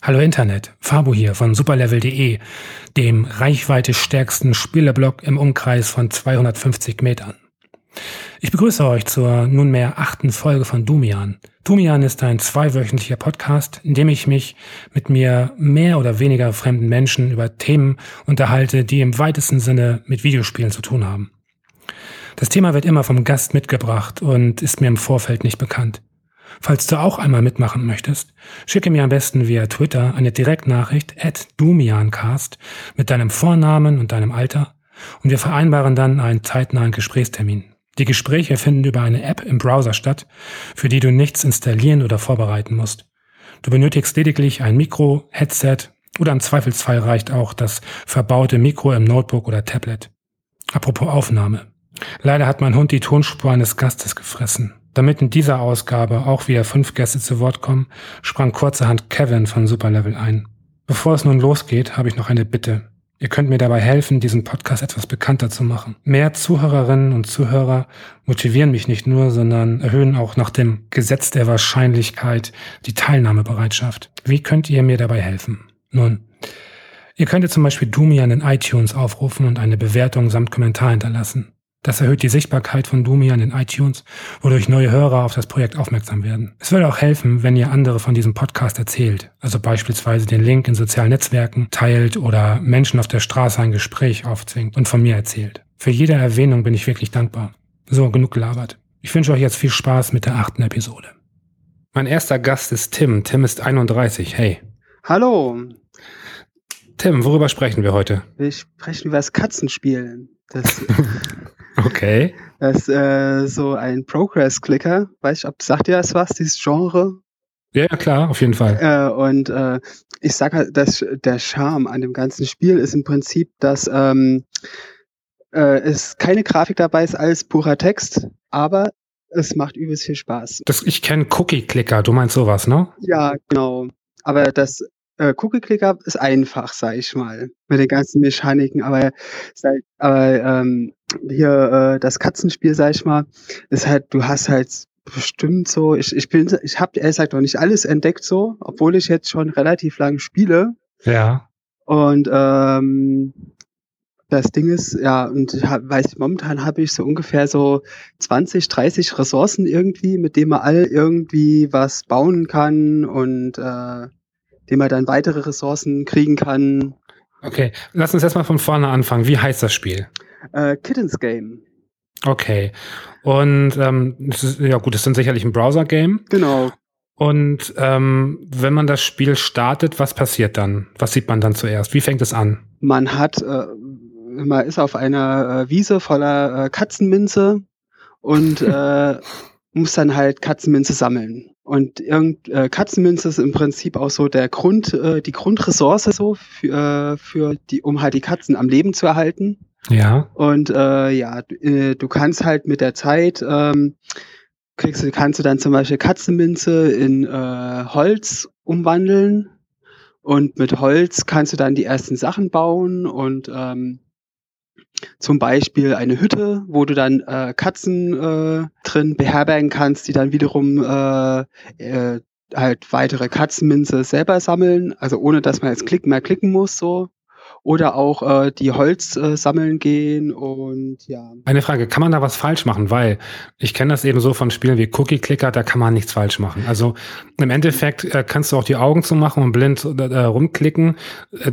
Hallo Internet, Fabo hier von superlevel.de, dem reichweite stärksten Spieleblog im Umkreis von 250 Metern. Ich begrüße euch zur nunmehr achten Folge von Dumian. Dumian ist ein zweiwöchentlicher Podcast, in dem ich mich mit mir mehr oder weniger fremden Menschen über Themen unterhalte, die im weitesten Sinne mit Videospielen zu tun haben. Das Thema wird immer vom Gast mitgebracht und ist mir im Vorfeld nicht bekannt. Falls du auch einmal mitmachen möchtest, schicke mir am besten via Twitter eine Direktnachricht at Dumiancast mit deinem Vornamen und deinem Alter und wir vereinbaren dann einen zeitnahen Gesprächstermin. Die Gespräche finden über eine App im Browser statt, für die du nichts installieren oder vorbereiten musst. Du benötigst lediglich ein Mikro, Headset oder im Zweifelsfall reicht auch das verbaute Mikro im Notebook oder Tablet. Apropos Aufnahme. Leider hat mein Hund die Tonspur eines Gastes gefressen. Damit in dieser Ausgabe auch wieder fünf Gäste zu Wort kommen, sprang kurzerhand Kevin von Superlevel ein. Bevor es nun losgeht, habe ich noch eine Bitte. Ihr könnt mir dabei helfen, diesen Podcast etwas bekannter zu machen. Mehr Zuhörerinnen und Zuhörer motivieren mich nicht nur, sondern erhöhen auch nach dem Gesetz der Wahrscheinlichkeit die Teilnahmebereitschaft. Wie könnt ihr mir dabei helfen? Nun, ihr könntet zum Beispiel Dumian in iTunes aufrufen und eine Bewertung samt Kommentar hinterlassen. Das erhöht die Sichtbarkeit von Dumian in iTunes, wodurch neue Hörer auf das Projekt aufmerksam werden. Es würde auch helfen, wenn ihr andere von diesem Podcast erzählt, also beispielsweise den Link in sozialen Netzwerken teilt oder Menschen auf der Straße ein Gespräch aufzwingt und von mir erzählt. Für jede Erwähnung bin ich wirklich dankbar. So, genug gelabert. Ich wünsche euch jetzt viel Spaß mit der achten Episode. Mein erster Gast ist Tim. Tim ist 31. Hey. Hallo. Tim, worüber sprechen wir heute? Wir sprechen über das Katzenspielen. Das Okay. Das ist äh, so ein Progress-Clicker. Weiß ich, ob sagt ihr das was, dieses Genre? Ja, klar, auf jeden Fall. Äh, und äh, ich sage halt, dass der Charme an dem ganzen Spiel ist im Prinzip, dass ähm, äh, es keine Grafik dabei ist, alles purer Text, aber es macht übelst viel Spaß. Das, ich kenne Cookie-Clicker, du meinst sowas, ne? Ja, genau. Aber das äh, Cookie-Clicker ist einfach, sag ich mal, mit den ganzen Mechaniken, aber, aber ähm, hier äh, das Katzenspiel, sag ich mal, ist halt, du hast halt bestimmt so, ich, ich bin, ich habe ehrlich gesagt noch nicht alles entdeckt so, obwohl ich jetzt schon relativ lange spiele. Ja. Und ähm, das Ding ist, ja, und ich hab, weiß, momentan habe ich so ungefähr so 20, 30 Ressourcen irgendwie, mit denen man all irgendwie was bauen kann und äh, dem man dann weitere Ressourcen kriegen kann. Okay, lass uns erstmal von vorne anfangen. Wie heißt das Spiel? Äh, Kittens Game. Okay. Und ähm, ist, ja gut, es ist sicherlich ein Browser-Game. Genau. Und ähm, wenn man das Spiel startet, was passiert dann? Was sieht man dann zuerst? Wie fängt es an? Man hat, äh, man ist auf einer äh, Wiese voller äh, Katzenminze und äh, muss dann halt Katzenminze sammeln. Und irgend, äh, Katzenminze ist im Prinzip auch so der Grund, äh, die Grundressource so für, äh, für die, um halt die Katzen am Leben zu erhalten. Ja. Und äh, ja, äh, du kannst halt mit der Zeit ähm, kriegst du, kannst du dann zum Beispiel Katzenminze in äh, Holz umwandeln und mit Holz kannst du dann die ersten Sachen bauen und ähm, zum Beispiel eine Hütte, wo du dann äh, Katzen äh, drin beherbergen kannst, die dann wiederum äh, äh, halt weitere Katzenminze selber sammeln, also ohne dass man jetzt klicken mehr klicken muss so oder auch äh, die Holz äh, sammeln gehen und ja. Eine Frage, kann man da was falsch machen? Weil ich kenne das eben so von Spielen wie Cookie Clicker, da kann man nichts falsch machen. Also im Endeffekt äh, kannst du auch die Augen zumachen und blind äh, rumklicken. Äh,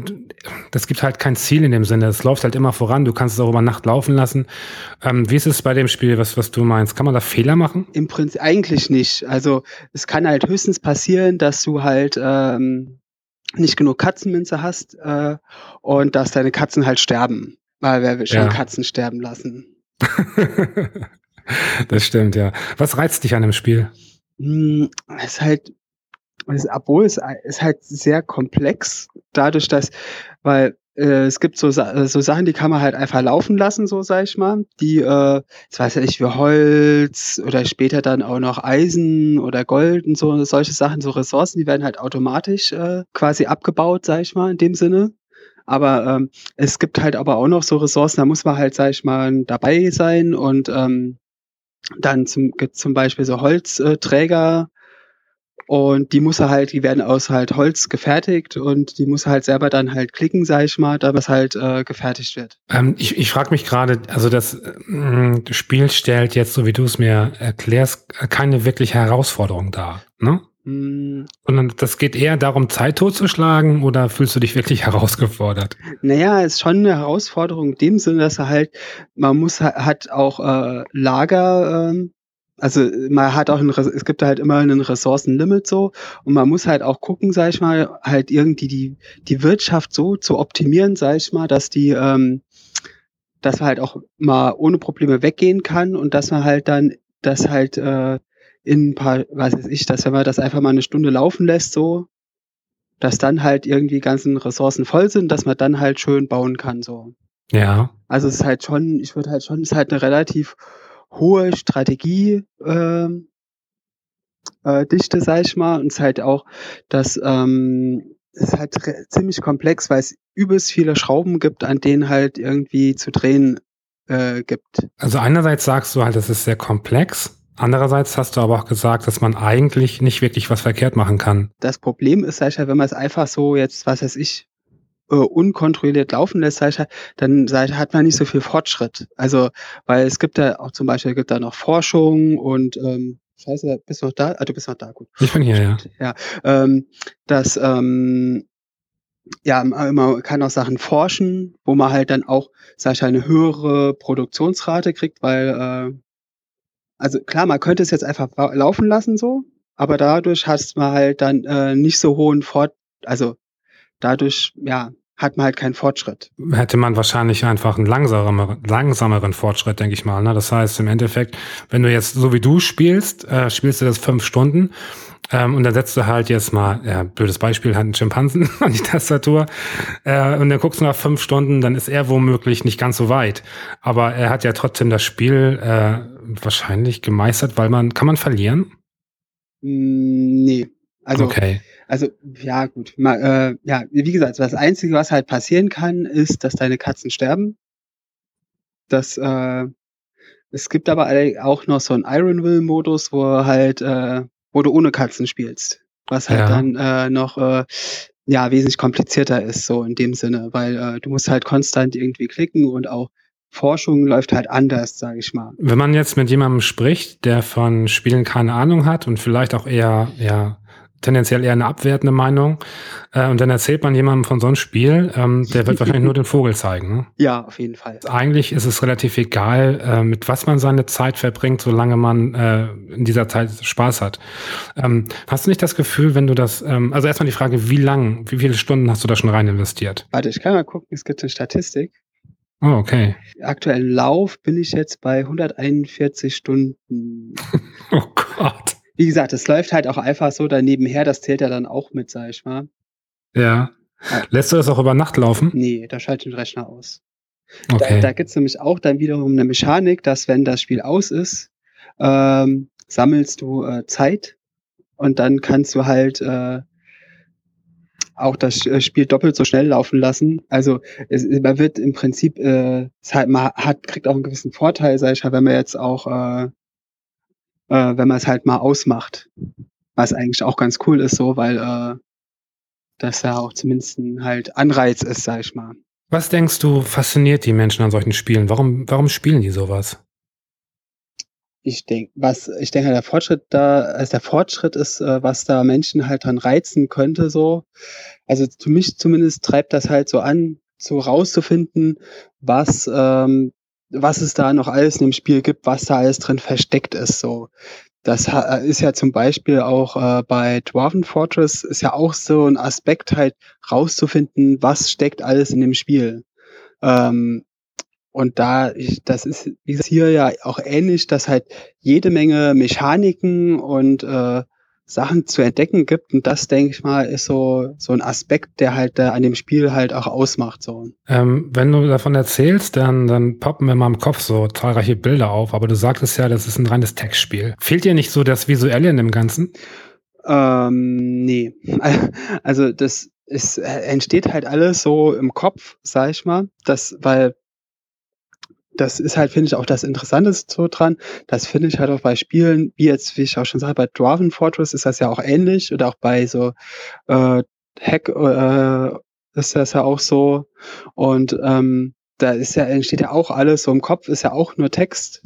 das gibt halt kein Ziel in dem Sinne. Es läuft halt immer voran. Du kannst es auch über Nacht laufen lassen. Ähm, wie ist es bei dem Spiel, was, was du meinst? Kann man da Fehler machen? Im Prinzip eigentlich nicht. Also es kann halt höchstens passieren, dass du halt ähm, nicht genug Katzenminze hast äh, und dass deine Katzen halt sterben. Weil wer will schon ja. Katzen sterben lassen? das stimmt, ja. Was reizt dich an dem Spiel? Hm, es ist halt, es, obwohl es ist halt sehr komplex, dadurch, dass, weil äh, es gibt so, so Sachen, die kann man halt einfach laufen lassen, so sag ich mal. Die, äh, ich weiß nicht, wie Holz oder später dann auch noch Eisen oder Gold und so, solche Sachen, so Ressourcen, die werden halt automatisch äh, quasi abgebaut, sag ich mal, in dem Sinne. Aber ähm, es gibt halt aber auch noch so Ressourcen, da muss man halt, sag ich mal, dabei sein und ähm, dann zum, zum Beispiel so Holzträger, Und die muss er halt, die werden aus halt Holz gefertigt und die muss er halt selber dann halt klicken, sag ich mal, da was halt äh, gefertigt wird. Ähm, ich ich frage mich gerade, also das äh, Spiel stellt jetzt, so wie du es mir erklärst, keine wirkliche Herausforderung dar, ne? Hm, Sondern das geht eher darum, Zeit totzuschlagen oder fühlst du dich wirklich herausgefordert? Naja, ist schon eine Herausforderung in dem Sinne, dass er halt, man muss ha- hat auch äh, Lager, ähm, also man hat auch ein, es gibt halt immer einen Ressourcenlimit so und man muss halt auch gucken, sag ich mal, halt irgendwie die die Wirtschaft so zu optimieren, sag ich mal, dass die, ähm, dass man halt auch mal ohne Probleme weggehen kann und dass man halt dann, das halt äh, in ein paar, was weiß ich, dass wenn man das einfach mal eine Stunde laufen lässt, so, dass dann halt irgendwie ganzen Ressourcen voll sind, dass man dann halt schön bauen kann, so. Ja. Also es ist halt schon, ich würde halt schon, es ist halt eine relativ hohe Strategie, ähm, äh, Dichte, sag ich mal, und es ist halt auch, dass ähm, es halt ziemlich komplex, weil es übelst viele Schrauben gibt, an denen halt irgendwie zu drehen äh, gibt. Also einerseits sagst du halt, es ist sehr komplex. Andererseits hast du aber auch gesagt, dass man eigentlich nicht wirklich was verkehrt machen kann. Das Problem ist, sag ich halt, wenn man es einfach so jetzt, was weiß ich, äh, unkontrolliert laufen lässt, sag ich halt, dann sag ich, hat man nicht so viel Fortschritt. Also, weil es gibt ja auch zum Beispiel gibt da noch Forschung und ähm, Scheiße, bist du noch da? Ah, du bist noch da, gut. Ich bin hier, ja. Ja, ähm, dass ähm, ja, man kann auch Sachen forschen, wo man halt dann auch, sag ich, eine höhere Produktionsrate kriegt, weil äh, also klar, man könnte es jetzt einfach laufen lassen so, aber dadurch hast man halt dann äh, nicht so hohen Fort, also dadurch ja hat man halt keinen Fortschritt. Hätte man wahrscheinlich einfach einen langsameren, langsameren Fortschritt, denke ich mal. Ne? Das heißt, im Endeffekt, wenn du jetzt so wie du spielst, äh, spielst du das fünf Stunden ähm, und dann setzt du halt jetzt mal, ja, blödes Beispiel, halt einen Schimpansen an die Tastatur äh, und dann guckst du nach fünf Stunden, dann ist er womöglich nicht ganz so weit. Aber er hat ja trotzdem das Spiel äh, wahrscheinlich gemeistert, weil man, kann man verlieren? Mm, nee. Also okay. Also, ja, gut. Mal, äh, ja, wie gesagt, das Einzige, was halt passieren kann, ist, dass deine Katzen sterben. Das, äh, es gibt aber auch noch so einen Ironville-Modus, wo halt, äh, wo du ohne Katzen spielst. Was halt Ja. dann äh, noch äh, ja wesentlich komplizierter ist, so in dem Sinne, weil äh, du musst halt konstant irgendwie klicken und auch Forschung läuft halt anders, sage ich mal. Wenn man jetzt mit jemandem spricht, der von Spielen keine Ahnung hat und vielleicht auch eher, ja, tendenziell eher eine abwertende Meinung, äh, und dann erzählt man jemandem von so einem Spiel, ähm, der wird wahrscheinlich nur den Vogel zeigen. Ne? Ja, auf jeden Fall. Eigentlich ist es relativ egal, äh, mit was man seine Zeit verbringt, solange man äh, in dieser Zeit Spaß hat. Ähm, hast du nicht das Gefühl, wenn du das, ähm, also erstmal die Frage, wie lang, wie viele Stunden hast du da schon rein investiert? Warte, ich kann mal gucken, es gibt eine Statistik. Oh, okay. aktuellen Lauf bin ich jetzt bei 141 Stunden. Oh Gott. Wie gesagt, es läuft halt auch einfach so daneben her, das zählt ja dann auch mit, sag ich mal. Ja. Lässt du das auch über Nacht laufen? Nee, da schalte ich den Rechner aus. Okay. Da, da gibt's nämlich auch dann wiederum eine Mechanik, dass wenn das Spiel aus ist, ähm, sammelst du äh, Zeit und dann kannst du halt äh, auch das äh, Spiel doppelt so schnell laufen lassen. Also es, man wird im Prinzip, äh, es halt, man hat, kriegt auch einen gewissen Vorteil, sag ich mal, wenn man jetzt auch, äh, äh, wenn man es halt mal ausmacht. Was eigentlich auch ganz cool ist, so, weil äh, das ja auch zumindest ein halt Anreiz ist, sag ich mal. Was denkst du, fasziniert die Menschen an solchen Spielen? Warum, warum spielen die sowas? ich denke, was ich denke, der Fortschritt da, also der Fortschritt ist, äh, was da Menschen halt dran reizen könnte, so. Also für mich zumindest treibt das halt so an, so rauszufinden, was, ähm, was es da noch alles in dem Spiel gibt, was da alles drin versteckt ist, so. Das ha- ist ja zum Beispiel auch äh, bei Dwarven Fortress ist ja auch so ein Aspekt halt rauszufinden, was steckt alles in dem Spiel. Ähm, und da, ich, das ist wie gesagt, hier ja auch ähnlich, dass halt jede Menge Mechaniken und äh, Sachen zu entdecken gibt. Und das, denke ich mal, ist so, so ein Aspekt, der halt da an dem Spiel halt auch ausmacht. So. Ähm, wenn du davon erzählst, dann, dann poppen mir mal im Kopf so zahlreiche Bilder auf, aber du sagtest ja, das ist ein reines Textspiel. Fehlt dir nicht so das Visuelle in dem Ganzen? Ähm, nee. Also das ist, äh, entsteht halt alles so im Kopf, sag ich mal. Das, weil das ist halt, finde ich, auch das Interessanteste so dran. Das finde ich halt auch bei Spielen, wie jetzt, wie ich auch schon sage, bei Dwarven Fortress ist das ja auch ähnlich oder auch bei so äh, Hack äh, ist das ja auch so. Und ähm, da ist ja, entsteht ja auch alles so im Kopf, ist ja auch nur Text.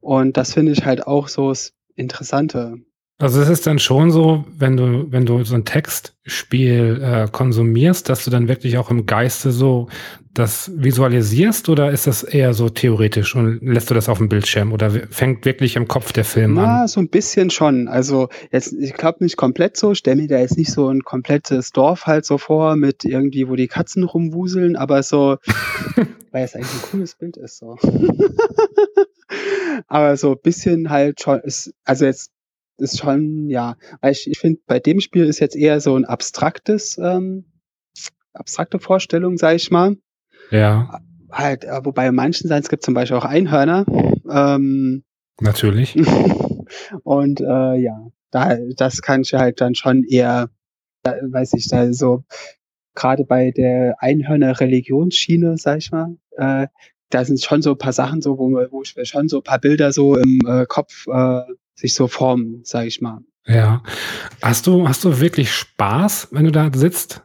Und das finde ich halt auch so das Interessante. Also es ist dann schon so, wenn du, wenn du so ein Textspiel äh, konsumierst, dass du dann wirklich auch im Geiste so das visualisierst oder ist das eher so theoretisch und lässt du das auf dem Bildschirm oder fängt wirklich im Kopf der Film Na, an? Ja, so ein bisschen schon. Also jetzt, ich glaube nicht komplett so, stell mir da jetzt nicht so ein komplettes Dorf halt so vor mit irgendwie, wo die Katzen rumwuseln, aber so, weil es eigentlich ein cooles Bild ist so. aber so ein bisschen halt schon, ist, also jetzt ist schon, ja, ich, ich finde, bei dem Spiel ist jetzt eher so ein abstraktes, ähm, abstrakte Vorstellung, sag ich mal. Ja. Halt, äh, wobei manchen sein, es gibt zum Beispiel auch Einhörner. Ähm, Natürlich. und äh, ja, da, das kann ich halt dann schon eher, da, weiß ich, da so, gerade bei der Einhörner-Religionsschiene, sag ich mal, äh, da sind schon so ein paar Sachen so, wo, wo ich mir schon so ein paar Bilder so im äh, Kopf äh, sich so formen, sag ich mal. Ja. Hast du, hast du wirklich Spaß, wenn du da sitzt?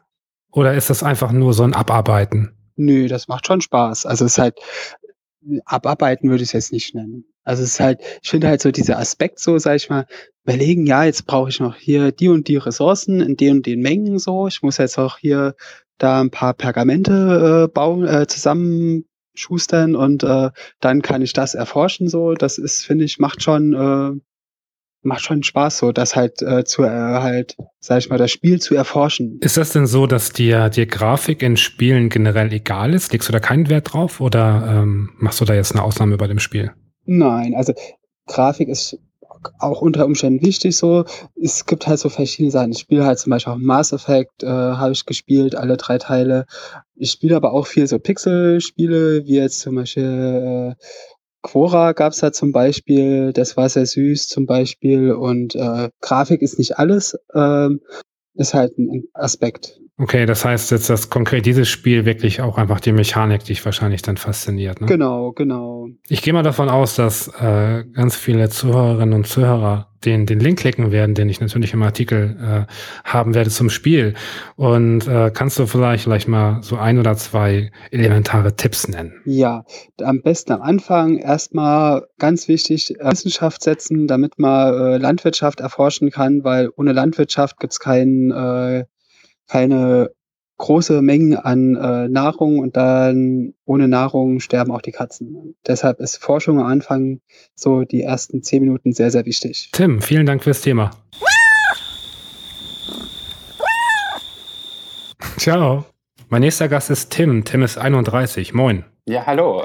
Oder ist das einfach nur so ein Abarbeiten? Nö, das macht schon Spaß. Also es ist halt, abarbeiten würde ich es jetzt nicht nennen. Also es ist halt, ich finde halt so dieser Aspekt so, sag ich mal, überlegen, ja, jetzt brauche ich noch hier die und die Ressourcen in den und den Mengen so. Ich muss jetzt auch hier da ein paar Pergamente äh, bauen, äh, zusammenschustern und äh, dann kann ich das erforschen so. Das ist, finde ich, macht schon äh, macht schon Spaß, so das halt äh, zu äh, halt, sag ich mal, das Spiel zu erforschen. Ist das denn so, dass dir dir Grafik in Spielen generell egal ist? Legst du da keinen Wert drauf oder ähm, machst du da jetzt eine Ausnahme bei dem Spiel? Nein, also Grafik ist auch unter Umständen wichtig so. Es gibt halt so verschiedene Sachen. Ich spiele halt zum Beispiel auch Mass Effect, äh, habe ich gespielt, alle drei Teile. Ich spiele aber auch viel so Pixel-Spiele, wie jetzt zum Beispiel äh, Quora gab's da zum Beispiel, das war sehr süß zum Beispiel und äh, Grafik ist nicht alles, ähm, ist halt ein Aspekt. Okay, das heißt jetzt, dass konkret dieses Spiel wirklich auch einfach die Mechanik dich wahrscheinlich dann fasziniert. Ne? Genau, genau. Ich gehe mal davon aus, dass äh, ganz viele Zuhörerinnen und Zuhörer den, den Link klicken werden, den ich natürlich im Artikel äh, haben werde zum Spiel. Und äh, kannst du vielleicht, vielleicht mal so ein oder zwei elementare Tipps nennen? Ja, am besten am Anfang erstmal ganz wichtig äh, Wissenschaft setzen, damit man äh, Landwirtschaft erforschen kann, weil ohne Landwirtschaft gibt's keinen äh, keine große Mengen an äh, Nahrung und dann ohne Nahrung sterben auch die Katzen. Deshalb ist Forschung am Anfang so die ersten zehn Minuten sehr, sehr wichtig. Tim, vielen Dank fürs Thema. Ciao. Mein nächster Gast ist Tim. Tim ist 31. Moin. Ja, hallo.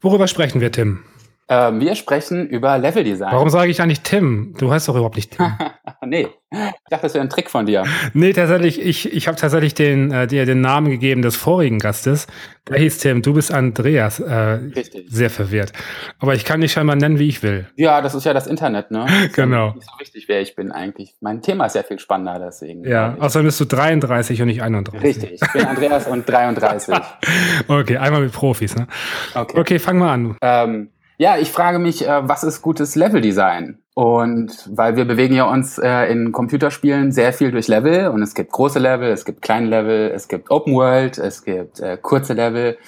Worüber sprechen wir, Tim? Äh, wir sprechen über Leveldesign. Warum sage ich eigentlich Tim? Du heißt doch überhaupt nicht Tim. nee, ich dachte, das wäre ein Trick von dir. Nee, tatsächlich, ich, ich habe tatsächlich den, äh, dir den Namen gegeben des vorigen Gastes. Der hieß Tim, du bist Andreas. Äh, Richtig. Sehr verwirrt. Aber ich kann dich scheinbar nennen, wie ich will. Ja, das ist ja das Internet, ne? Das genau. Ja nicht so wichtig, wer ich bin eigentlich. Mein Thema ist ja viel spannender, deswegen. Ja, außerdem bist du 33 und nicht 31. Richtig, ich bin Andreas und 33. okay, einmal mit Profis, ne? Okay, okay fang mal an. Ähm, ja, ich frage mich, äh, was ist gutes Leveldesign? Und weil wir bewegen ja uns äh, in Computerspielen sehr viel durch Level und es gibt große Level, es gibt kleine Level, es gibt Open World, es gibt äh, kurze Level.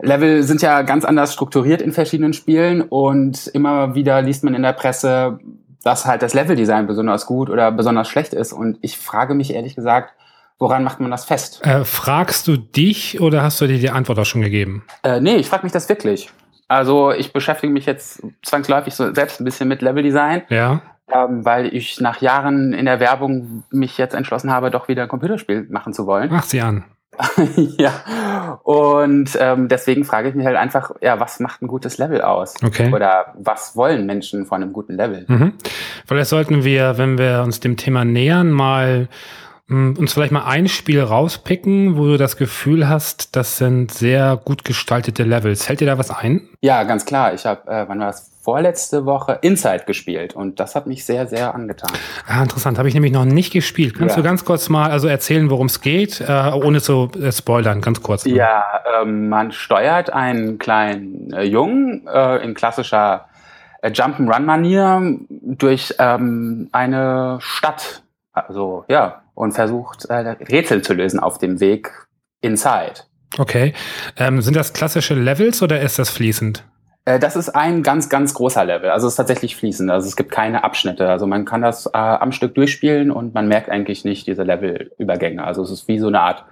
Level sind ja ganz anders strukturiert in verschiedenen Spielen und immer wieder liest man in der Presse, dass halt das Leveldesign besonders gut oder besonders schlecht ist. Und ich frage mich ehrlich gesagt, woran macht man das fest? Äh, fragst du dich oder hast du dir die Antwort auch schon gegeben? Äh, nee, ich frage mich das wirklich. Also ich beschäftige mich jetzt zwangsläufig so selbst ein bisschen mit Leveldesign. Ja. Ähm, weil ich nach Jahren in der Werbung mich jetzt entschlossen habe, doch wieder ein Computerspiel machen zu wollen. Mach sie an. ja. Und ähm, deswegen frage ich mich halt einfach, ja, was macht ein gutes Level aus? Okay. Oder was wollen Menschen von einem guten Level? Mhm. Vielleicht sollten wir, wenn wir uns dem Thema nähern, mal uns vielleicht mal ein Spiel rauspicken, wo du das Gefühl hast, das sind sehr gut gestaltete Levels. Hält dir da was ein? Ja, ganz klar. Ich habe, äh, wann war das? vorletzte Woche Inside gespielt und das hat mich sehr, sehr angetan. Ah, interessant. Habe ich nämlich noch nicht gespielt. Kannst ja. du ganz kurz mal also erzählen, worum es geht, äh, ohne zu äh, spoilern, ganz kurz. Ja, ähm, man steuert einen kleinen äh, Jungen äh, in klassischer äh, Jump'n'Run-Manier durch ähm, eine Stadt. Also ja, und versucht äh, Rätsel zu lösen auf dem Weg Inside. Okay. Ähm, sind das klassische Levels oder ist das fließend? Äh, das ist ein ganz, ganz großer Level. Also es ist tatsächlich fließend. Also es gibt keine Abschnitte. Also man kann das äh, am Stück durchspielen und man merkt eigentlich nicht diese Levelübergänge. Also es ist wie so eine Art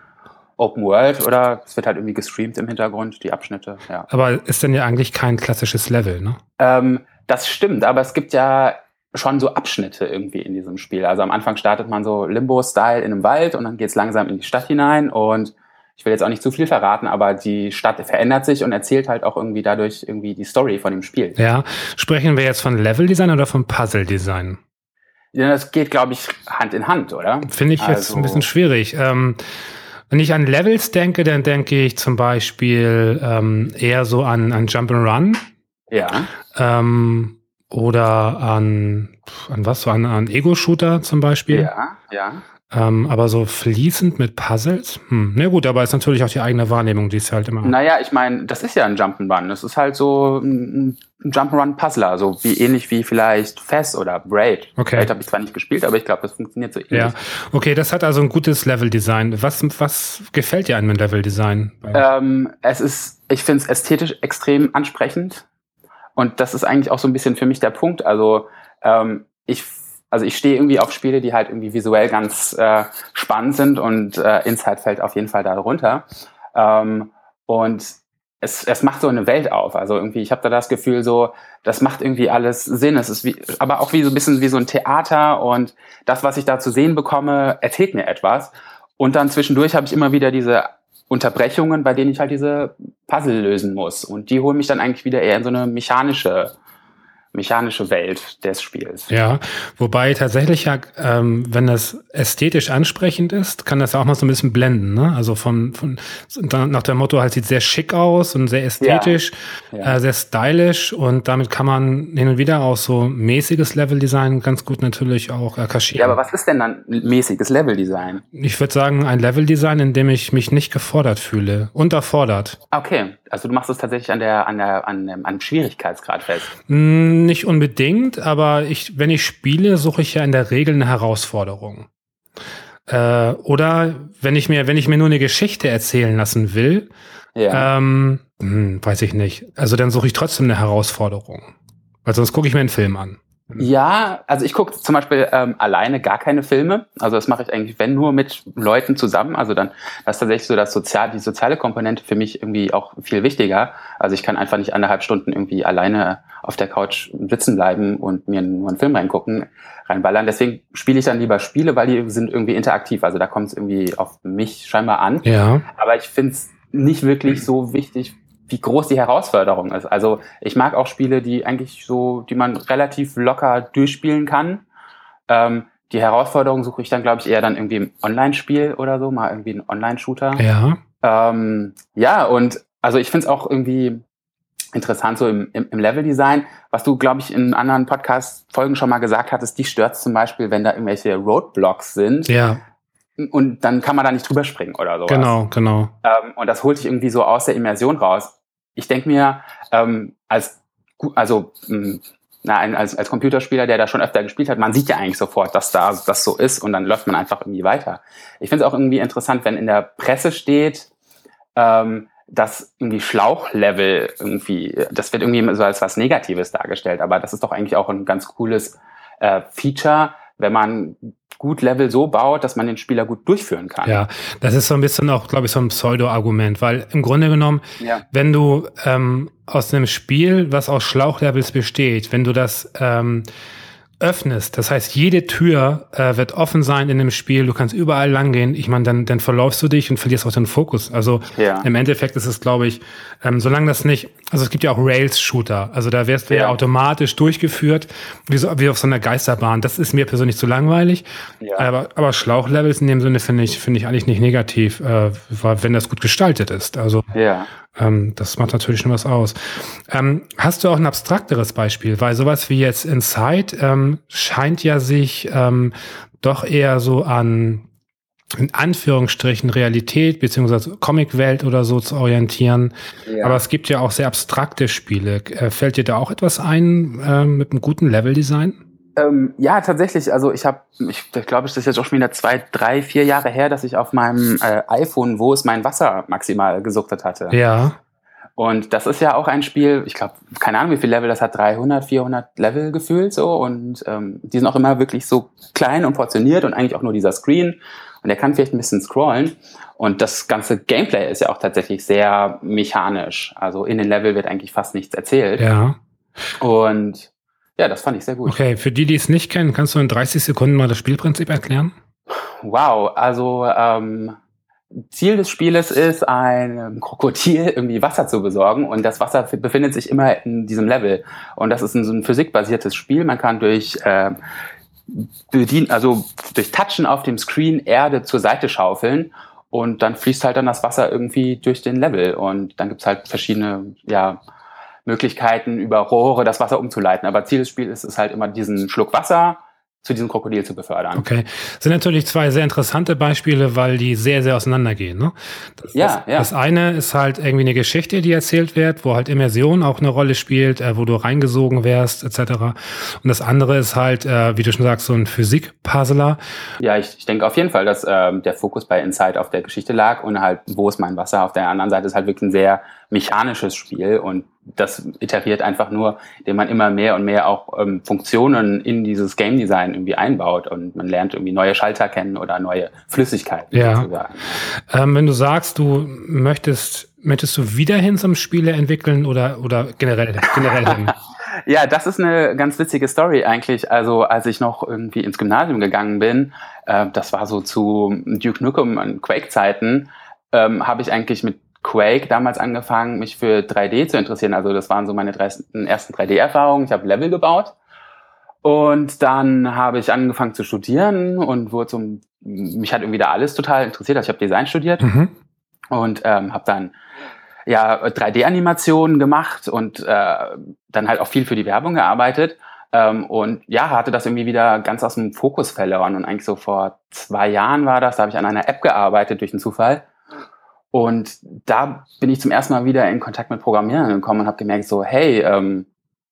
Open World oder es wird halt irgendwie gestreamt im Hintergrund, die Abschnitte. Ja. Aber ist denn ja eigentlich kein klassisches Level, ne? Ähm, das stimmt, aber es gibt ja schon so Abschnitte irgendwie in diesem Spiel. Also am Anfang startet man so Limbo-Style in einem Wald und dann geht es langsam in die Stadt hinein und ich will jetzt auch nicht zu viel verraten, aber die Stadt verändert sich und erzählt halt auch irgendwie dadurch irgendwie die Story von dem Spiel. Ja, sprechen wir jetzt von Level-Design oder von Puzzle-Design? Ja, das geht, glaube ich, Hand in Hand, oder? Finde ich also, jetzt ein bisschen schwierig. Ähm, wenn ich an Levels denke, dann denke ich zum Beispiel ähm, eher so an, an Jump'n'Run. Ja. Ähm, oder an, an was? So an, an Ego-Shooter zum Beispiel. Ja, ja. Ähm, aber so fließend mit Puzzles? Hm, na gut, aber ist natürlich auch die eigene Wahrnehmung, die ist halt immer. Naja, ich meine, das ist ja ein Jump'n'Run. Das ist halt so ein Jump'n'Run-Puzzler, so wie ähnlich wie vielleicht Fess oder Braid. Okay. Braid habe ich zwar nicht gespielt, aber ich glaube, das funktioniert so ähnlich. Ja, okay, das hat also ein gutes Level-Design. Was, was gefällt dir an dem Level-Design? Ähm, es ist, ich finde es ästhetisch extrem ansprechend. Und das ist eigentlich auch so ein bisschen für mich der Punkt. Also ähm, ich also ich stehe irgendwie auf Spiele, die halt irgendwie visuell ganz äh, spannend sind und äh, Inside fällt auf jeden Fall darunter. Ähm, und es, es macht so eine Welt auf. Also irgendwie, ich habe da das Gefühl, so, das macht irgendwie alles Sinn. Es ist wie, aber auch wie so ein bisschen wie so ein Theater und das, was ich da zu sehen bekomme, erzählt mir etwas. Und dann zwischendurch habe ich immer wieder diese Unterbrechungen, bei denen ich halt diese Puzzle lösen muss. Und die holen mich dann eigentlich wieder eher in so eine mechanische mechanische Welt des Spiels. Ja, wobei tatsächlich ja, ähm, wenn das ästhetisch ansprechend ist, kann das auch mal so ein bisschen blenden. Ne? Also von, von nach dem Motto halt sieht sehr schick aus und sehr ästhetisch, ja. Ja. Äh, sehr stylisch und damit kann man hin und wieder auch so mäßiges Leveldesign ganz gut natürlich auch äh, kaschieren. Ja, aber was ist denn dann mäßiges Leveldesign? Ich würde sagen ein Leveldesign, in dem ich mich nicht gefordert fühle, unterfordert. Okay, also du machst es tatsächlich an der an der an dem, an Schwierigkeitsgrad fest. Mm, nicht unbedingt, aber ich, wenn ich spiele, suche ich ja in der Regel eine Herausforderung. Äh, oder wenn ich mir wenn ich mir nur eine Geschichte erzählen lassen will, ja. ähm, hm, weiß ich nicht. Also dann suche ich trotzdem eine Herausforderung, weil sonst gucke ich mir einen Film an. Ja, also ich gucke zum Beispiel ähm, alleine gar keine Filme. Also das mache ich eigentlich, wenn nur mit Leuten zusammen. Also dann, das ist tatsächlich so, dass sozial, die soziale Komponente für mich irgendwie auch viel wichtiger. Also ich kann einfach nicht anderthalb Stunden irgendwie alleine auf der Couch sitzen bleiben und mir nur einen Film reingucken, reinballern. Deswegen spiele ich dann lieber Spiele, weil die sind irgendwie interaktiv. Also da kommt es irgendwie auf mich scheinbar an. Ja. Aber ich finde es nicht wirklich so wichtig, wie groß die Herausforderung ist. Also ich mag auch Spiele, die eigentlich so, die man relativ locker durchspielen kann. Ähm, die Herausforderung suche ich dann, glaube ich, eher dann irgendwie im Online-Spiel oder so, mal irgendwie ein Online-Shooter. Ja. Ähm, ja, und also ich finde es auch irgendwie interessant so im, im, im Level-Design, was du, glaube ich, in anderen Podcast-Folgen schon mal gesagt hattest, die stört zum Beispiel, wenn da irgendwelche Roadblocks sind. Ja und dann kann man da nicht drüber springen oder so. Genau, genau. Ähm, und das holt sich irgendwie so aus der Immersion raus. Ich denke mir, ähm, als also mh, hm, na, als, als Computerspieler, der da schon öfter gespielt hat, man sieht ja eigentlich sofort, dass da das so ist und dann läuft man einfach irgendwie weiter. Ich finde es auch irgendwie interessant, wenn in der Presse steht, ähm, dass irgendwie Schlauchlevel irgendwie, das wird irgendwie so als was Negatives dargestellt, aber das ist doch eigentlich auch ein ganz cooles äh, Feature, wenn man gut Level so baut, dass man den Spieler gut durchführen kann. Ja, das ist so ein bisschen auch, glaube ich, so ein Pseudo-Argument, weil im Grunde genommen, ja. wenn du ähm, aus einem Spiel, was aus Schlauchlevels besteht, wenn du das ähm, öffnest, das heißt, jede Tür äh, wird offen sein in dem Spiel, du kannst überall langgehen, ich meine, dann, dann verläufst du dich und verlierst auch den Fokus. Also ja. im Endeffekt ist es, glaube ich, ähm, solange das nicht, also es gibt ja auch Rails-Shooter, also da wirst du ja. ja, automatisch durchgeführt, wie, so, wie auf so einer Geisterbahn. Das ist mir persönlich zu langweilig, ja. aber, aber Schlauchlevels in dem Sinne finde ich, finde ich eigentlich nicht negativ, äh, wenn das gut gestaltet ist. Also ja. Ähm, das macht natürlich schon was aus. Ähm, hast du auch ein abstrakteres Beispiel? Weil sowas wie jetzt Inside ähm, scheint ja sich ähm, doch eher so an in Anführungsstrichen Realität beziehungsweise Comicwelt oder so zu orientieren. Ja. Aber es gibt ja auch sehr abstrakte Spiele. Äh, fällt dir da auch etwas ein äh, mit einem guten Leveldesign? Ähm, ja, tatsächlich. Also ich habe, ich, glaube, es ist jetzt auch schon wieder zwei, drei, vier Jahre her, dass ich auf meinem äh, iPhone, wo es mein Wasser maximal gesuchtet hatte. Ja. Und das ist ja auch ein Spiel, ich glaube, keine Ahnung, wie viel Level das hat, 300, 400 Level gefühlt so. Und ähm, die sind auch immer wirklich so klein und portioniert und eigentlich auch nur dieser Screen. Und er kann vielleicht ein bisschen scrollen. Und das ganze Gameplay ist ja auch tatsächlich sehr mechanisch. Also in den Level wird eigentlich fast nichts erzählt. Ja. Und ja, das fand ich sehr gut. Okay, für die, die es nicht kennen, kannst du in 30 Sekunden mal das Spielprinzip erklären? Wow, also ähm, Ziel des Spieles ist, ein Krokodil irgendwie Wasser zu besorgen und das Wasser befindet sich immer in diesem Level. Und das ist ein, so ein physikbasiertes Spiel. Man kann durch äh, bedienen, also durch Touchen auf dem Screen Erde zur Seite schaufeln und dann fließt halt dann das Wasser irgendwie durch den Level. Und dann gibt's halt verschiedene, ja, Möglichkeiten, über Rohre das Wasser umzuleiten. Aber Ziel des Spiels ist es halt immer diesen Schluck Wasser zu diesem Krokodil zu befördern. Okay. Das sind natürlich zwei sehr interessante Beispiele, weil die sehr, sehr auseinandergehen. Ne? Das, ja, das, ja. das eine ist halt irgendwie eine Geschichte, die erzählt wird, wo halt Immersion auch eine Rolle spielt, äh, wo du reingesogen wärst, etc. Und das andere ist halt, äh, wie du schon sagst, so ein Physik-Puzzler. Ja, ich, ich denke auf jeden Fall, dass ähm, der Fokus bei Inside auf der Geschichte lag und halt, wo ist mein Wasser? Auf der anderen Seite ist halt wirklich ein sehr mechanisches Spiel und das iteriert einfach nur, indem man immer mehr und mehr auch ähm, Funktionen in dieses Game Design irgendwie einbaut und man lernt irgendwie neue Schalter kennen oder neue Flüssigkeiten. Ja. Ähm, wenn du sagst, du möchtest, möchtest du wieder hin zum Spiele entwickeln oder, oder generell, generell hin? ja, das ist eine ganz witzige Story eigentlich. Also als ich noch irgendwie ins Gymnasium gegangen bin, äh, das war so zu Duke Nukem und Quake-Zeiten, ähm, habe ich eigentlich mit Quake damals angefangen, mich für 3D zu interessieren. Also das waren so meine ersten 3D-Erfahrungen. Ich habe Level gebaut. Und dann habe ich angefangen zu studieren und wurde zum, mich hat irgendwie da alles total interessiert. Also ich habe Design studiert mhm. und ähm, habe dann ja 3D-Animationen gemacht und äh, dann halt auch viel für die Werbung gearbeitet. Ähm, und ja, hatte das irgendwie wieder ganz aus dem Fokus verloren. Und eigentlich so vor zwei Jahren war das, da habe ich an einer App gearbeitet durch einen Zufall. Und da bin ich zum ersten Mal wieder in Kontakt mit Programmieren gekommen und habe gemerkt, so, hey, ähm,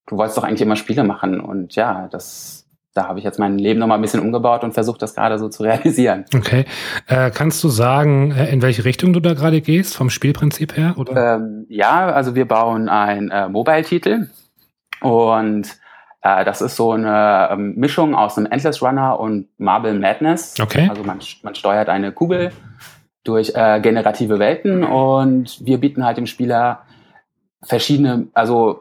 du wolltest doch eigentlich immer Spiele machen. Und ja, das, da habe ich jetzt mein Leben nochmal ein bisschen umgebaut und versucht, das gerade so zu realisieren. Okay. Äh, kannst du sagen, äh, in welche Richtung du da gerade gehst, vom Spielprinzip her? Oder? Ähm, ja, also wir bauen ein äh, Mobile-Titel und äh, das ist so eine ähm, Mischung aus einem Endless Runner und Marble Madness. Okay. Also man, man steuert eine Kugel durch äh, generative Welten und wir bieten halt dem Spieler verschiedene, also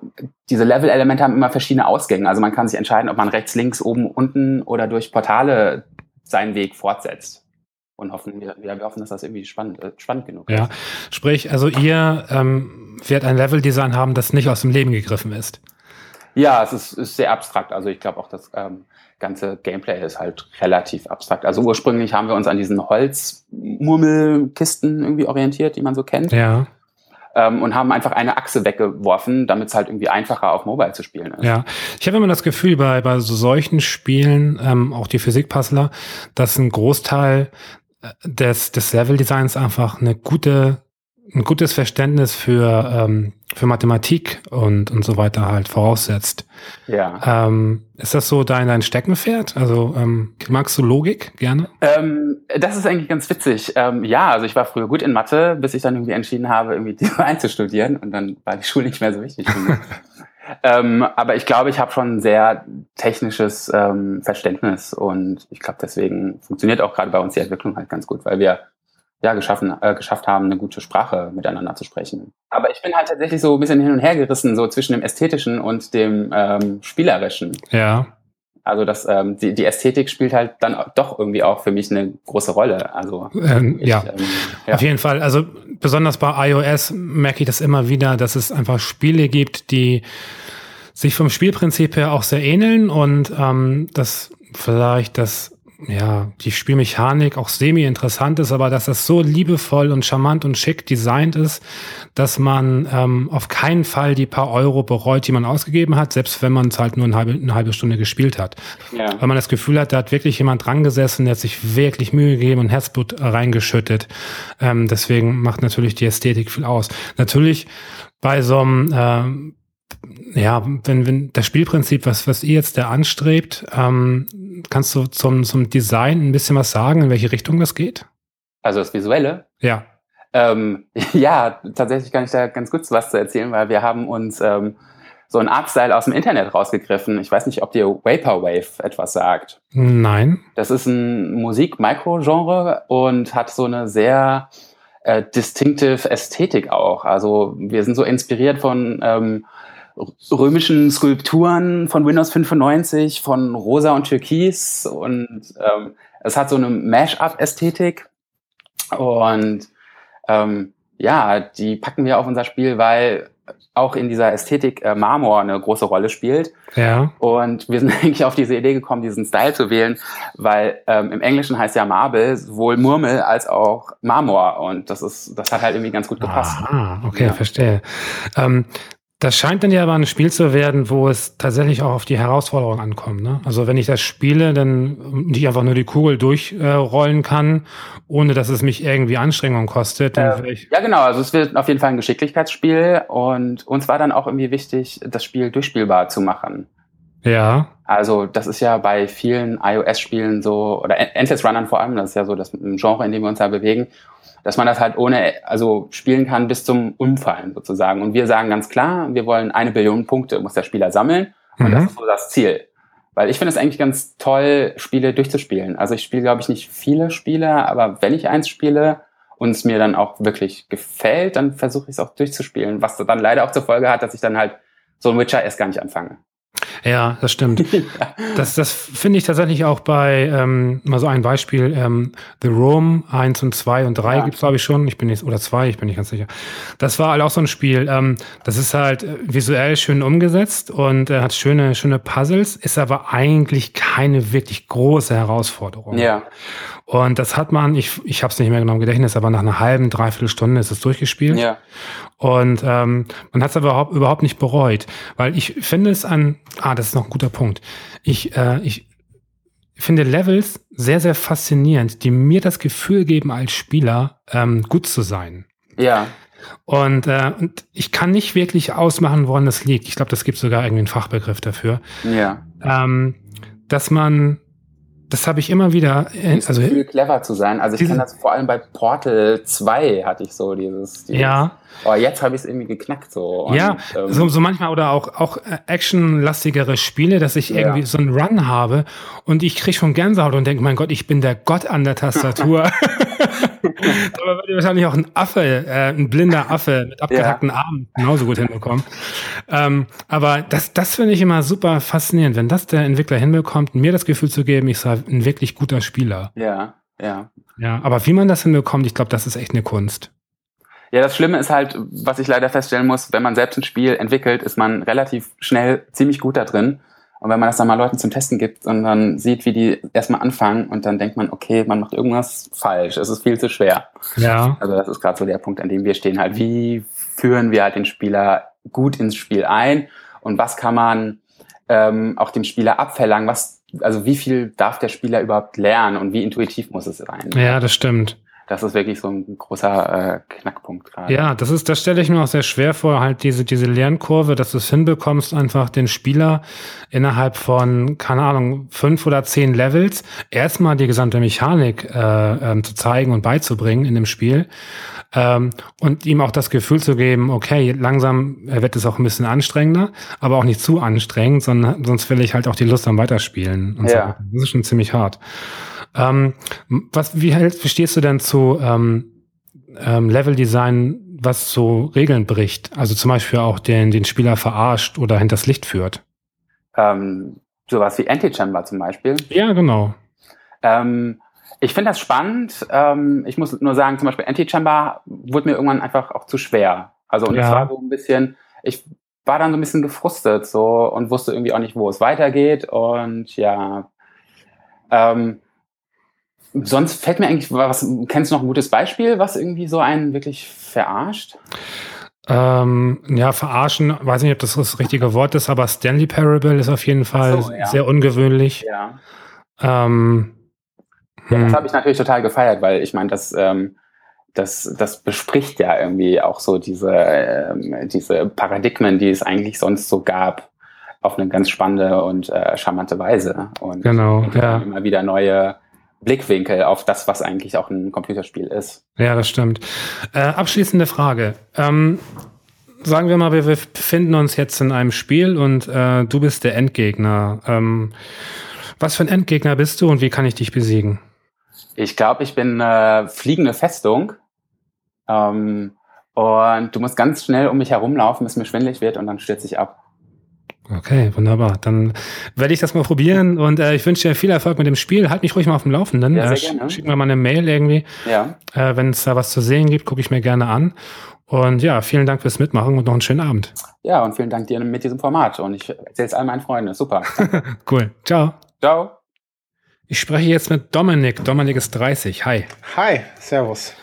diese Level-Elemente haben immer verschiedene Ausgänge. Also man kann sich entscheiden, ob man rechts, links, oben, unten oder durch Portale seinen Weg fortsetzt. Und hoffen, wir, wir hoffen, dass das irgendwie spannend, äh, spannend genug ja. ist. Ja, sprich, also ihr ähm, werdet ein Level-Design haben, das nicht aus dem Leben gegriffen ist. Ja, es ist, ist sehr abstrakt. Also ich glaube auch, dass ähm, ganze Gameplay ist halt relativ abstrakt. Also ursprünglich haben wir uns an diesen Holzmurmelkisten irgendwie orientiert, die man so kennt. Ja. Ähm, und haben einfach eine Achse weggeworfen, damit es halt irgendwie einfacher auf Mobile zu spielen ist. Ja, ich habe immer das Gefühl, bei, bei so solchen Spielen, ähm, auch die Physikpuzzler, dass ein Großteil äh, des, des Level-Designs einfach eine gute ein gutes Verständnis für, ähm, für Mathematik und, und so weiter halt voraussetzt. Ja. Ähm, ist das so dein, dein Steckenpferd? Also ähm, magst du Logik gerne? Ähm, das ist eigentlich ganz witzig. Ähm, ja, also ich war früher gut in Mathe, bis ich dann irgendwie entschieden habe, irgendwie Design zu studieren und dann war die Schule nicht mehr so wichtig für mich. ähm, aber ich glaube, ich habe schon ein sehr technisches ähm, Verständnis und ich glaube, deswegen funktioniert auch gerade bei uns die Entwicklung halt ganz gut, weil wir ja, geschaffen, äh, geschafft haben, eine gute Sprache miteinander zu sprechen. Aber ich bin halt tatsächlich so ein bisschen hin und her gerissen, so zwischen dem Ästhetischen und dem ähm, Spielerischen. Ja. Also das, ähm, die, die Ästhetik spielt halt dann doch irgendwie auch für mich eine große Rolle. Also ähm, ich, ja. Ähm, ja, auf jeden Fall. Also besonders bei iOS merke ich das immer wieder, dass es einfach Spiele gibt, die sich vom Spielprinzip her auch sehr ähneln und ähm, dass vielleicht das ja, die Spielmechanik auch semi-interessant ist, aber dass das so liebevoll und charmant und schick designt ist, dass man ähm, auf keinen Fall die paar Euro bereut, die man ausgegeben hat, selbst wenn man es halt nur eine halbe, eine halbe Stunde gespielt hat. Ja. Weil man das Gefühl hat, da hat wirklich jemand dran gesessen, der hat sich wirklich Mühe gegeben und Herzblut reingeschüttet. Ähm, deswegen macht natürlich die Ästhetik viel aus. Natürlich bei so einem äh, ja, wenn, wenn das Spielprinzip, was, was ihr jetzt da anstrebt, ähm, kannst du zum, zum Design ein bisschen was sagen, in welche Richtung das geht? Also das Visuelle? Ja. Ähm, ja, tatsächlich kann ich da ganz gut was zu erzählen, weil wir haben uns ähm, so ein Artstyle aus dem Internet rausgegriffen. Ich weiß nicht, ob dir Vaporwave etwas sagt. Nein. Das ist ein Musik-Micro-Genre und hat so eine sehr äh, distinctive Ästhetik auch. Also wir sind so inspiriert von ähm, römischen Skulpturen von Windows 95, von Rosa und Türkis und ähm, es hat so eine Mash-up-Ästhetik und ähm, ja, die packen wir auf unser Spiel, weil auch in dieser Ästhetik äh, Marmor eine große Rolle spielt. Ja. Und wir sind eigentlich auf diese Idee gekommen, diesen Style zu wählen, weil ähm, im Englischen heißt ja Marble sowohl Murmel als auch Marmor. Und das ist, das hat halt irgendwie ganz gut gepasst. Ah, okay, ja. verstehe. Ähm, das scheint dann ja aber ein Spiel zu werden, wo es tatsächlich auch auf die Herausforderung ankommt. Ne? Also wenn ich das spiele, dann nicht einfach nur die Kugel durchrollen äh, kann, ohne dass es mich irgendwie Anstrengung kostet. Dann äh, ja, genau. Also es wird auf jeden Fall ein Geschicklichkeitsspiel und uns war dann auch irgendwie wichtig, das Spiel durchspielbar zu machen. Ja. Also das ist ja bei vielen iOS-Spielen so, oder Endless Runnern vor allem, das ist ja so das Genre, in dem wir uns da bewegen dass man das halt ohne, also spielen kann bis zum Umfallen sozusagen. Und wir sagen ganz klar, wir wollen eine Billion Punkte, muss der Spieler sammeln. Und mhm. das ist so das Ziel. Weil ich finde es eigentlich ganz toll, Spiele durchzuspielen. Also ich spiele, glaube ich, nicht viele Spiele, aber wenn ich eins spiele und es mir dann auch wirklich gefällt, dann versuche ich es auch durchzuspielen. Was dann leider auch zur Folge hat, dass ich dann halt so ein Witcher erst gar nicht anfange. Ja, das stimmt. Das, das finde ich tatsächlich auch bei, ähm, mal so ein Beispiel, ähm, The Room 1 und 2 und 3 ja. gibt's glaube ich schon. Ich bin nicht, oder 2, ich bin nicht ganz sicher. Das war halt auch so ein Spiel. Ähm, das ist halt äh, visuell schön umgesetzt und äh, hat schöne, schöne Puzzles, ist aber eigentlich keine wirklich große Herausforderung. Ja. Und das hat man, ich, ich habe es nicht mehr genau im Gedächtnis, aber nach einer halben, dreiviertel Stunde ist es durchgespielt. Ja. Und ähm, man hat es aber überhaupt, überhaupt nicht bereut, weil ich finde es an, ah, das ist noch ein guter Punkt. Ich, äh, ich finde Levels sehr, sehr faszinierend, die mir das Gefühl geben, als Spieler ähm, gut zu sein. Ja. Und, äh, und ich kann nicht wirklich ausmachen, woran das liegt. Ich glaube, das gibt sogar irgendwie einen Fachbegriff dafür. Ja. Ähm, dass man das habe ich immer wieder. Äh, also viel clever zu sein. Also ich kenne das vor allem bei Portal 2 hatte ich so dieses. dieses ja. Aber jetzt habe ich es irgendwie geknackt so. Und, ja, ähm, so, so manchmal oder auch auch äh, actionlastigere Spiele, dass ich irgendwie ja. so einen Run habe und ich kriege schon Gänsehaut und denke, mein Gott, ich bin der Gott an der Tastatur. Aber würde wahrscheinlich auch ein Affe, äh, ein blinder Affe mit abgehackten ja. Armen genauso gut hinbekommen. Ähm, aber das, das finde ich immer super faszinierend, wenn das der Entwickler hinbekommt, mir das Gefühl zu geben, ich sei ein wirklich guter Spieler. Ja, ja. Ja, aber wie man das hinbekommt, ich glaube, das ist echt eine Kunst. Ja, das Schlimme ist halt, was ich leider feststellen muss, wenn man selbst ein Spiel entwickelt, ist man relativ schnell ziemlich gut da drin. Und wenn man das dann mal Leuten zum Testen gibt und dann sieht, wie die erstmal anfangen und dann denkt man, okay, man macht irgendwas falsch, es ist viel zu schwer. Ja. Also das ist gerade so der Punkt, an dem wir stehen halt. Wie führen wir halt den Spieler gut ins Spiel ein und was kann man ähm, auch dem Spieler abverlangen, was, also wie viel darf der Spieler überhaupt lernen und wie intuitiv muss es sein? Ja, das stimmt das ist wirklich so ein großer äh, Knackpunkt gerade. Ja, das ist, das stelle ich mir auch sehr schwer vor, halt diese, diese Lernkurve, dass du es hinbekommst, einfach den Spieler innerhalb von, keine Ahnung, fünf oder zehn Levels erstmal die gesamte Mechanik äh, ähm, zu zeigen und beizubringen in dem Spiel. Ähm, und ihm auch das Gefühl zu geben, okay, langsam wird es auch ein bisschen anstrengender, aber auch nicht zu anstrengend, sondern sonst will ich halt auch die Lust am Weiterspielen. Und ja. So. Das ist schon ziemlich hart. Ähm, was, wie halt, verstehst du denn zu ähm, ähm, Level-Design, was so Regeln bricht? Also zum Beispiel auch den, den Spieler verarscht oder hinters Licht führt? Ähm, sowas wie Antichamber zum Beispiel. Ja, genau. Ähm, ich finde das spannend. Ähm, ich muss nur sagen, zum Beispiel Antichamber wurde mir irgendwann einfach auch zu schwer. Also und ja. es war so ein bisschen, ich war dann so ein bisschen gefrustet so und wusste irgendwie auch nicht, wo es weitergeht. Und ja, ähm, sonst fällt mir eigentlich was, kennst du noch ein gutes Beispiel, was irgendwie so einen wirklich verarscht? Ähm, ja, verarschen, weiß nicht, ob das das richtige Wort ist, aber Stanley Parable ist auf jeden Fall so, ja. sehr ungewöhnlich. Ja. Ähm, ja, das hm. habe ich natürlich total gefeiert, weil ich meine, das, ähm, das, das bespricht ja irgendwie auch so diese, ähm, diese Paradigmen, die es eigentlich sonst so gab, auf eine ganz spannende und äh, charmante Weise. Und genau, ja. immer wieder neue Blickwinkel auf das, was eigentlich auch ein Computerspiel ist. Ja, das stimmt. Äh, abschließende Frage. Ähm, sagen wir mal, wir befinden uns jetzt in einem Spiel und äh, du bist der Endgegner. Ähm, was für ein Endgegner bist du und wie kann ich dich besiegen? Ich glaube, ich bin äh, fliegende Festung. Ähm, und du musst ganz schnell um mich herumlaufen, bis mir schwindelig wird und dann stürze ich ab. Okay, wunderbar. Dann werde ich das mal probieren und äh, ich wünsche dir viel Erfolg mit dem Spiel. Halt mich ruhig mal auf dem Laufenden. Ja, sehr äh, gerne. Schick mir mal eine Mail irgendwie. Ja. Äh, Wenn es da was zu sehen gibt, gucke ich mir gerne an. Und ja, vielen Dank fürs Mitmachen und noch einen schönen Abend. Ja, und vielen Dank dir mit diesem Format. Und ich erzähle es all meinen Freunden. Super. cool. Ciao. Ciao. Ich spreche jetzt mit Dominik. Dominik ist 30. Hi. Hi, Servus.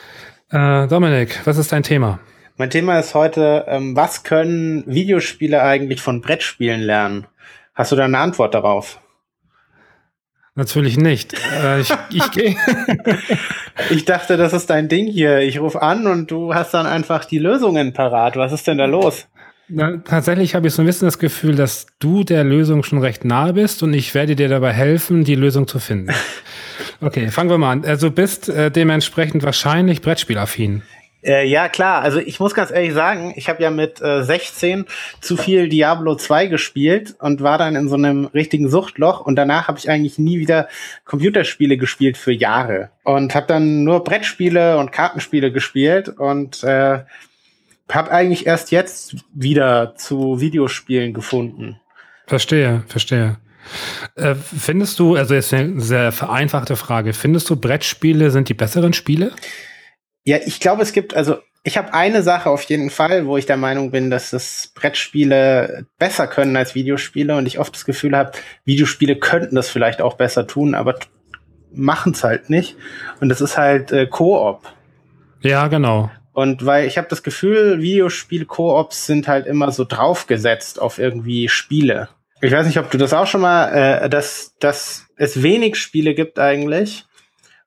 Äh, Dominik, was ist dein Thema? Mein Thema ist heute, ähm, was können Videospiele eigentlich von Brettspielen lernen? Hast du da eine Antwort darauf? Natürlich nicht. Äh, ich, ich, ich dachte, das ist dein Ding hier. Ich rufe an und du hast dann einfach die Lösungen parat. Was ist denn da los? Na, tatsächlich habe ich so ein bisschen das Gefühl, dass du der Lösung schon recht nahe bist und ich werde dir dabei helfen, die Lösung zu finden. Okay, fangen wir mal an. Also bist äh, dementsprechend wahrscheinlich Brettspielaffin. Äh, ja, klar. Also ich muss ganz ehrlich sagen, ich habe ja mit äh, 16 zu viel Diablo 2 gespielt und war dann in so einem richtigen Suchtloch und danach habe ich eigentlich nie wieder Computerspiele gespielt für Jahre und habe dann nur Brettspiele und Kartenspiele gespielt und äh, habe eigentlich erst jetzt wieder zu Videospielen gefunden. Verstehe, verstehe. Äh, findest du, also jetzt eine sehr vereinfachte Frage, findest du Brettspiele sind die besseren Spiele? Ja, ich glaube, es gibt, also ich habe eine Sache auf jeden Fall, wo ich der Meinung bin, dass das Brettspiele besser können als Videospiele und ich oft das Gefühl habe, Videospiele könnten das vielleicht auch besser tun, aber machen es halt nicht. Und das ist halt äh, Koop. Ja, genau. Und weil ich habe das Gefühl, Videospiel-Koops sind halt immer so draufgesetzt auf irgendwie Spiele. Ich weiß nicht, ob du das auch schon mal, äh, dass, dass es wenig Spiele gibt eigentlich,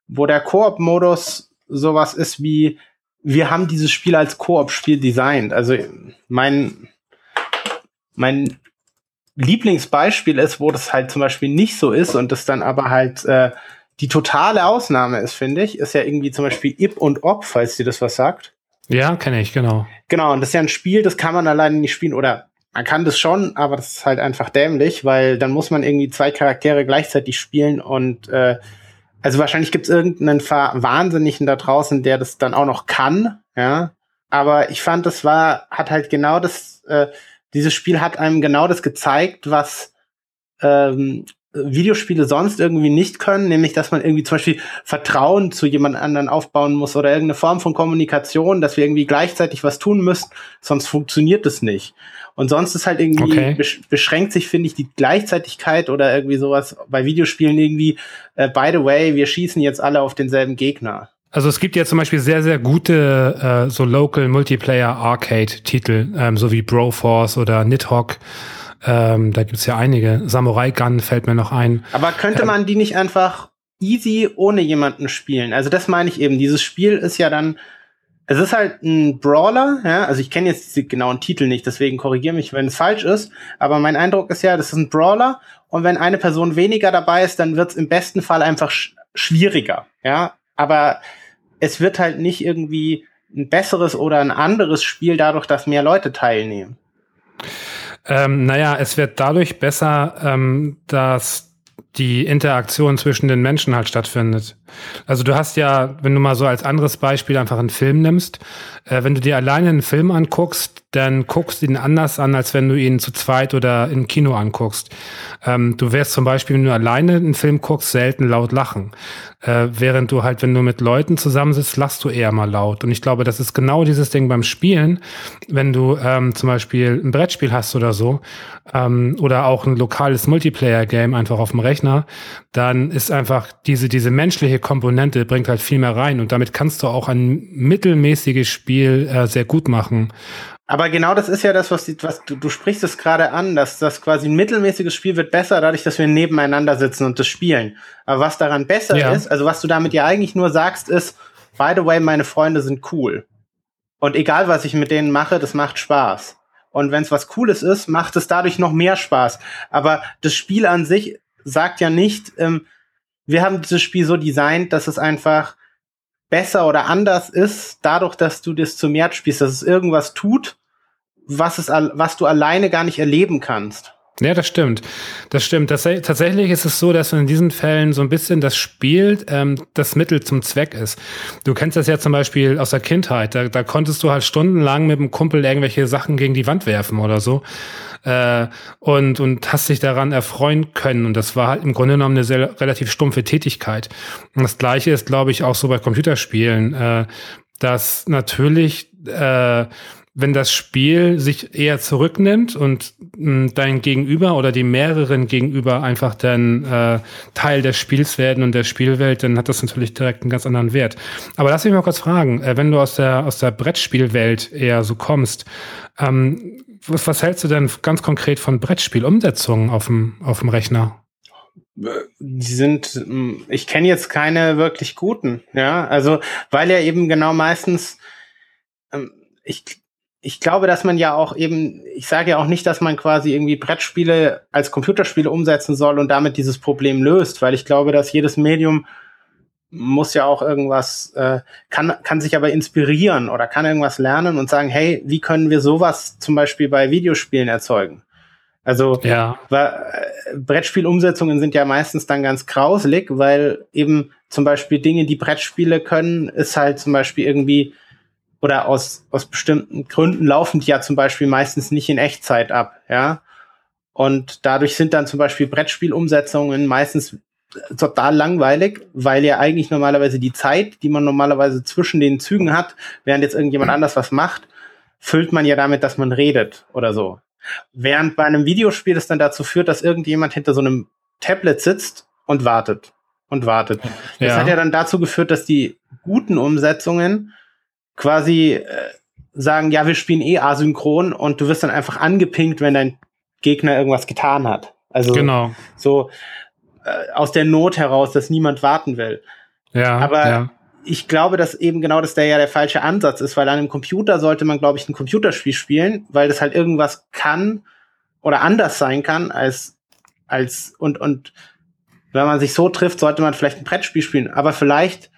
wo der Koop-Modus sowas ist wie, wir haben dieses Spiel als Koop-Spiel designt. Also mein, mein Lieblingsbeispiel ist, wo das halt zum Beispiel nicht so ist und das dann aber halt äh, die totale Ausnahme ist, finde ich, ist ja irgendwie zum Beispiel Ip und Op, falls dir das was sagt. Ja, kenne ich, genau. Genau, und das ist ja ein Spiel, das kann man alleine nicht spielen oder man kann das schon, aber das ist halt einfach dämlich, weil dann muss man irgendwie zwei Charaktere gleichzeitig spielen und äh, also wahrscheinlich gibt es irgendeinen Wahnsinnigen da draußen, der das dann auch noch kann, ja. Aber ich fand, das war, hat halt genau das, äh, dieses Spiel hat einem genau das gezeigt, was ähm, Videospiele sonst irgendwie nicht können, nämlich dass man irgendwie zum Beispiel Vertrauen zu jemand anderen aufbauen muss oder irgendeine Form von Kommunikation, dass wir irgendwie gleichzeitig was tun müssen, sonst funktioniert es nicht. Und sonst ist halt irgendwie, okay. beschränkt sich, finde ich, die Gleichzeitigkeit oder irgendwie sowas bei Videospielen irgendwie, äh, by the way, wir schießen jetzt alle auf denselben Gegner. Also es gibt ja zum Beispiel sehr, sehr gute äh, so Local Multiplayer Arcade-Titel, ähm, so wie Broforce oder Nidhogg. Ähm, da gibt's ja einige. Samurai Gun fällt mir noch ein. Aber könnte ähm, man die nicht einfach easy ohne jemanden spielen? Also das meine ich eben. Dieses Spiel ist ja dann, es ist halt ein Brawler, ja, also ich kenne jetzt diese genauen Titel nicht, deswegen korrigiere mich, wenn es falsch ist, aber mein Eindruck ist ja, das ist ein Brawler und wenn eine Person weniger dabei ist, dann wird es im besten Fall einfach sch schwieriger, ja, aber es wird halt nicht irgendwie ein besseres oder ein anderes Spiel dadurch, dass mehr Leute teilnehmen. Ähm, naja, es wird dadurch besser, ähm, dass die Interaktion zwischen den Menschen halt stattfindet. Also du hast ja, wenn du mal so als anderes Beispiel einfach einen Film nimmst, äh, wenn du dir alleine einen Film anguckst, dann guckst du ihn anders an, als wenn du ihn zu zweit oder im Kino anguckst. Ähm, du wirst zum Beispiel, wenn du alleine einen Film guckst, selten laut lachen. Äh, während du halt, wenn du mit Leuten zusammensitzt, lachst du eher mal laut. Und ich glaube, das ist genau dieses Ding beim Spielen. Wenn du ähm, zum Beispiel ein Brettspiel hast oder so, ähm, oder auch ein lokales Multiplayer-Game einfach auf dem Rechner, dann ist einfach diese, diese menschliche Komponente bringt halt viel mehr rein und damit kannst du auch ein mittelmäßiges Spiel äh, sehr gut machen. Aber genau das ist ja das, was, die, was du, du sprichst es gerade an, dass das quasi ein mittelmäßiges Spiel wird besser, dadurch, dass wir nebeneinander sitzen und das spielen. Aber was daran besser ja. ist, also was du damit ja eigentlich nur sagst, ist, by the way, meine Freunde sind cool. Und egal, was ich mit denen mache, das macht Spaß. Und wenn es was Cooles ist, macht es dadurch noch mehr Spaß. Aber das Spiel an sich sagt ja nicht, ähm, wir haben dieses Spiel so designt, dass es einfach besser oder anders ist, dadurch, dass du das zu mehr spielst, dass es irgendwas tut, was, es, was du alleine gar nicht erleben kannst. Ja, das stimmt. Das stimmt. Das, tatsächlich ist es so, dass in diesen Fällen so ein bisschen das Spiel ähm, das Mittel zum Zweck ist. Du kennst das ja zum Beispiel aus der Kindheit. Da, da konntest du halt stundenlang mit dem Kumpel irgendwelche Sachen gegen die Wand werfen oder so. Äh, und, und hast dich daran erfreuen können. Und das war halt im Grunde genommen eine sehr, relativ stumpfe Tätigkeit. Und das Gleiche ist, glaube ich, auch so bei Computerspielen, äh, dass natürlich äh, wenn das Spiel sich eher zurücknimmt und mh, hm, dein Gegenüber oder die mehreren Gegenüber einfach dann äh, Teil des Spiels werden und der Spielwelt, dann hat das natürlich direkt einen ganz anderen Wert. Aber lass mich mal kurz fragen, äh, wenn du aus der aus der Brettspielwelt eher so kommst, ähm, was, was hältst du denn ganz konkret von Brettspielumsetzungen auf dem auf dem Rechner? Die sind, hm, ich kenne jetzt keine wirklich guten, ja, also weil ja eben genau meistens ähm, ich ich glaube, dass man ja auch eben, ich sage ja auch nicht, dass man quasi irgendwie Brettspiele als Computerspiele umsetzen soll und damit dieses Problem löst, weil ich glaube, dass jedes Medium muss ja auch irgendwas, äh, kann, kann sich aber inspirieren oder kann irgendwas lernen und sagen, hey, wie können wir sowas zum Beispiel bei Videospielen erzeugen? Also ja. äh, Brettspielumsetzungen sind ja meistens dann ganz grauselig, weil eben zum Beispiel Dinge, die Brettspiele können, ist halt zum Beispiel irgendwie oder aus, aus bestimmten Gründen laufen die ja zum Beispiel meistens nicht in Echtzeit ab, ja. Und dadurch sind dann zum Beispiel Brettspielumsetzungen meistens total langweilig, weil ja eigentlich normalerweise die Zeit, die man normalerweise zwischen den Zügen hat, während jetzt irgendjemand anders was macht, füllt man ja damit, dass man redet oder so. Während bei einem Videospiel das dann dazu führt, dass irgendjemand hinter so einem Tablet sitzt und wartet und wartet. Das ja. hat ja dann dazu geführt, dass die guten Umsetzungen quasi äh, sagen, ja, wir spielen eh asynchron und du wirst dann einfach angepinkt, wenn dein Gegner irgendwas getan hat. Also genau. so äh, aus der Not heraus, dass niemand warten will. Ja. Aber ja. ich glaube, dass eben genau das der ja der falsche Ansatz ist, weil an einem Computer sollte man, glaube ich, ein Computerspiel spielen, weil das halt irgendwas kann oder anders sein kann als als und und wenn man sich so trifft, sollte man vielleicht ein Brettspiel spielen. Aber vielleicht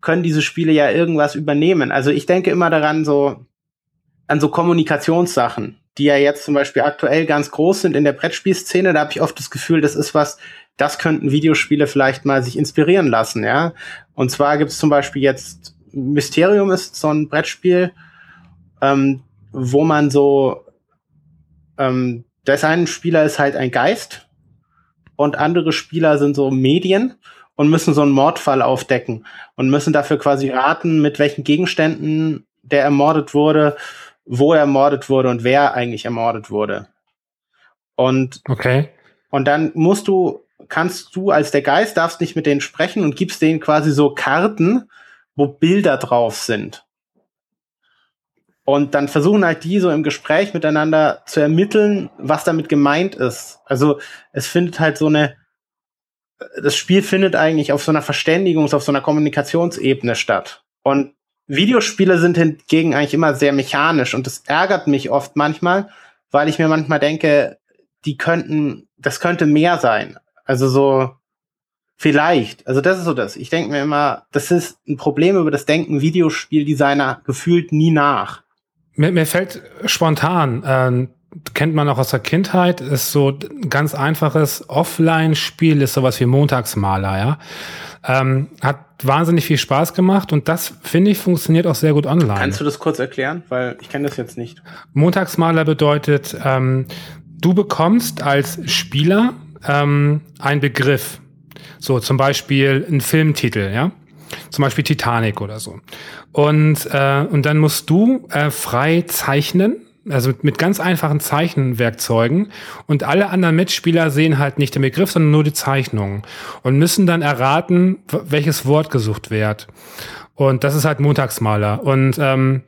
können diese Spiele ja irgendwas übernehmen. Also ich denke immer daran, so an so Kommunikationssachen, die ja jetzt zum Beispiel aktuell ganz groß sind in der Brettspielszene. Da habe ich oft das Gefühl, das ist was, das könnten Videospiele vielleicht mal sich inspirieren lassen, ja. Und zwar gibt es zum Beispiel jetzt Mysterium ist so ein Brettspiel, ähm, wo man so ähm, das eine Spieler ist halt ein Geist und andere Spieler sind so Medien und müssen so einen Mordfall aufdecken und müssen dafür quasi raten, mit welchen Gegenständen der ermordet wurde, wo er ermordet wurde und wer eigentlich ermordet wurde. Und, okay. und dann musst du, kannst du als der Geist, darfst nicht mit denen sprechen und gibst denen quasi so Karten, wo Bilder drauf sind. Und dann versuchen halt die so im Gespräch miteinander zu ermitteln, was damit gemeint ist. Also es findet halt so eine das Spiel findet eigentlich auf so einer Verständigungs-, auf so einer Kommunikationsebene statt. Und Videospiele sind hingegen eigentlich immer sehr mechanisch und das ärgert mich oft manchmal, weil ich mir manchmal denke, die könnten, das könnte mehr sein. Also so, vielleicht. Also das ist so das. Ich denke mir immer, das ist ein Problem, über das denken Videospieldesigner gefühlt nie nach. Mir, mir fällt spontan äh, kennt man auch aus der Kindheit, ist so ein ganz einfaches Offline-Spiel, ist sowas wie Montagsmaler, ja. Ähm, hat wahnsinnig viel Spaß gemacht und das, finde ich, funktioniert auch sehr gut online. Kannst du das kurz erklären? Weil ich kenne das jetzt nicht. Montagsmaler bedeutet, ähm, du bekommst als Spieler ähm, einen Begriff. So, zum Beispiel ein Filmtitel, ja. Zum Beispiel Titanic oder so. Und, äh, und dann musst du äh, frei zeichnen also mit ganz einfachen Zeichenwerkzeugen und alle anderen Mitspieler sehen halt nicht den Begriff, sondern nur die Zeichnung und müssen dann erraten, welches Wort gesucht wird. Und das ist halt Montagsmaler. Und ähm,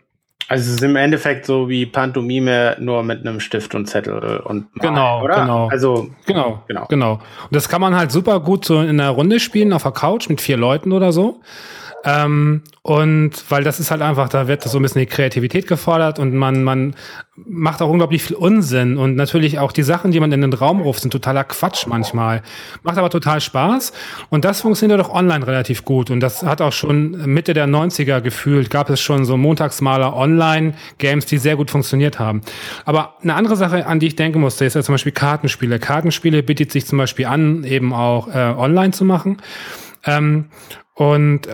also es ist im Endeffekt so wie Pantomime nur mit einem Stift und Zettel und Mal, genau, oder? Genau. Also genau, genau, genau. Und das kann man halt super gut so in einer Runde spielen auf der Couch mit vier Leuten oder so. Ähm, und weil das ist halt einfach, da wird so ein bisschen die Kreativität gefordert und man, man macht auch unglaublich viel Unsinn. Und natürlich auch die Sachen, die man in den Raum ruft, sind totaler Quatsch manchmal. Macht aber total Spaß. Und das funktioniert doch online relativ gut. Und das hat auch schon Mitte der 90er gefühlt, gab es schon so Montagsmaler Online-Games, die sehr gut funktioniert haben. Aber eine andere Sache, an die ich denken musste, ist ja zum Beispiel Kartenspiele. Kartenspiele bietet sich zum Beispiel an, eben auch äh, online zu machen. Ähm, und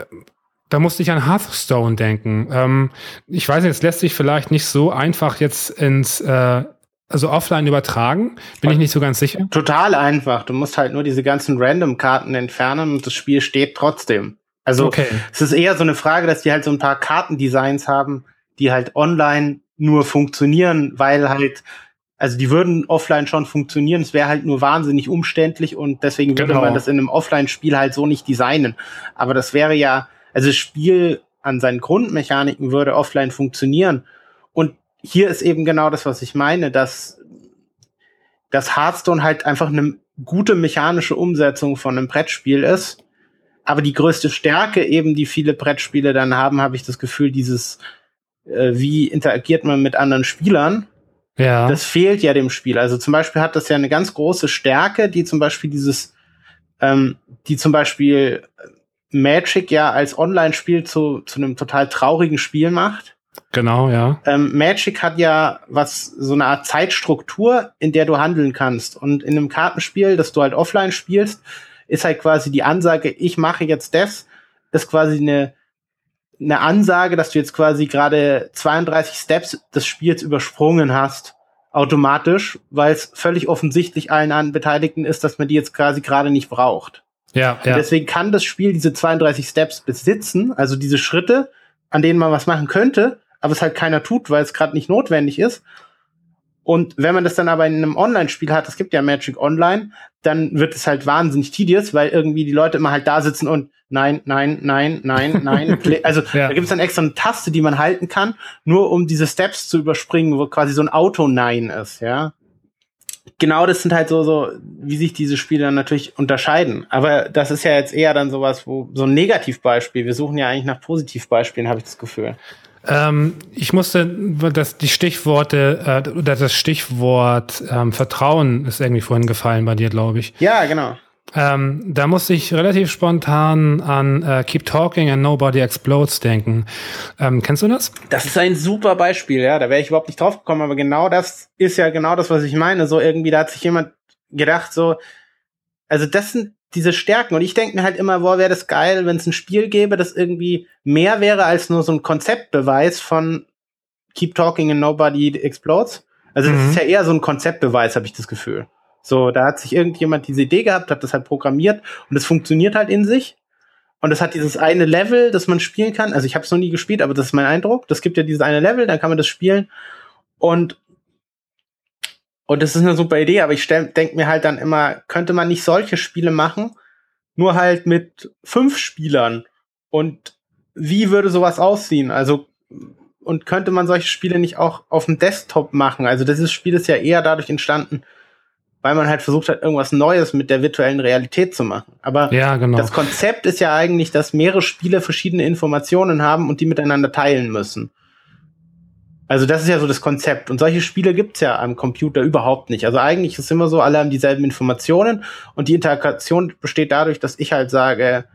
da musste ich an Hearthstone denken. Ähm, ich weiß nicht, es lässt sich vielleicht nicht so einfach jetzt ins, äh, also offline übertragen. Bin ich nicht so ganz sicher. Total einfach. Du musst halt nur diese ganzen Random-Karten entfernen und das Spiel steht trotzdem. Also okay. es ist eher so eine Frage, dass die halt so ein paar Kartendesigns haben, die halt online nur funktionieren, weil halt, also die würden offline schon funktionieren, es wäre halt nur wahnsinnig umständlich und deswegen würde genau. man das in einem Offline-Spiel halt so nicht designen. Aber das wäre ja, also das Spiel an seinen Grundmechaniken würde offline funktionieren. Und hier ist eben genau das, was ich meine, dass, dass Hearthstone halt einfach eine gute mechanische Umsetzung von einem Brettspiel ist. Aber die größte Stärke eben, die viele Brettspiele dann haben, habe ich das Gefühl, dieses, äh, wie interagiert man mit anderen Spielern. Ja. Das fehlt ja dem Spiel. Also zum Beispiel hat das ja eine ganz große Stärke, die zum Beispiel dieses, ähm, die zum Beispiel Magic ja als Online-Spiel zu, zu einem total traurigen Spiel macht. Genau, ja. Ähm, Magic hat ja was, so eine Art Zeitstruktur, in der du handeln kannst. Und in einem Kartenspiel, das du halt offline spielst, ist halt quasi die Ansage, ich mache jetzt das, ist quasi eine, eine Ansage, dass du jetzt quasi gerade 32 Steps des Spiels übersprungen hast, automatisch, weil es völlig offensichtlich allen Beteiligten ist, dass man die jetzt quasi gerade nicht braucht. Ja, ja. deswegen kann das Spiel diese 32 Steps besitzen, also diese Schritte, an denen man was machen könnte, aber es halt keiner tut, weil es gerade nicht notwendig ist. Und wenn man das dann aber in einem Online-Spiel hat, es gibt ja Magic Online, dann wird es halt wahnsinnig tedious, weil irgendwie die Leute immer halt da sitzen und nein, nein, nein, nein, nein. also ja. da gibt es dann extra eine Taste, die man halten kann, nur um diese Steps zu überspringen, wo quasi so ein Auto-Nein ist, ja genau das sind halt so, so, wie sich diese Spiele dann natürlich unterscheiden. Aber das ist ja jetzt eher dann sowas, wo so ein Negativbeispiel. Wir suchen ja eigentlich nach Positivbeispielen, habe ich das Gefühl. Ähm, ich musste, das, die Stichworte, äh, oder das Stichwort ähm, Vertrauen ist irgendwie vorhin gefallen bei dir, glaube ich. Ja, genau. Ähm, da musste ich relativ spontan an äh, Keep Talking and Nobody Explodes denken. Ähm, kennst du das? Das ist ein super Beispiel, ja. Da wäre ich überhaupt nicht drauf gekommen, aber genau das ist ja genau das, was ich meine. So irgendwie, da hat sich jemand gedacht, so, also das sind diese Stärken. Und ich denke mir halt immer, boah, wäre das geil, wenn es ein Spiel gäbe, das irgendwie mehr wäre als nur so ein Konzeptbeweis von Keep Talking and Nobody Explodes. Also das mhm. ist ja eher so ein Konzeptbeweis, habe ich das Gefühl. So, da hat sich irgendjemand diese Idee gehabt, hat das halt programmiert und es funktioniert halt in sich. Und es hat dieses eine Level, das man spielen kann. Also ich habe es noch nie gespielt, aber das ist mein Eindruck. Das gibt ja dieses eine Level, dann kann man das spielen. Und und das ist eine super Idee, aber ich denke mir halt dann immer, könnte man nicht solche Spiele machen, nur halt mit fünf Spielern? Und wie würde sowas aussehen? Also, und könnte man solche Spiele nicht auch auf dem Desktop machen? Also, dieses Spiel ist ja eher dadurch entstanden, weil man halt versucht hat, irgendwas Neues mit der virtuellen Realität zu machen. Aber ja, genau. das Konzept ist ja eigentlich, dass mehrere Spiele verschiedene Informationen haben und die miteinander teilen müssen. Also das ist ja so das Konzept. Und solche Spiele gibt's ja am Computer überhaupt nicht. Also eigentlich ist es immer so, alle haben dieselben Informationen und die Interaktion besteht dadurch, dass ich halt sage,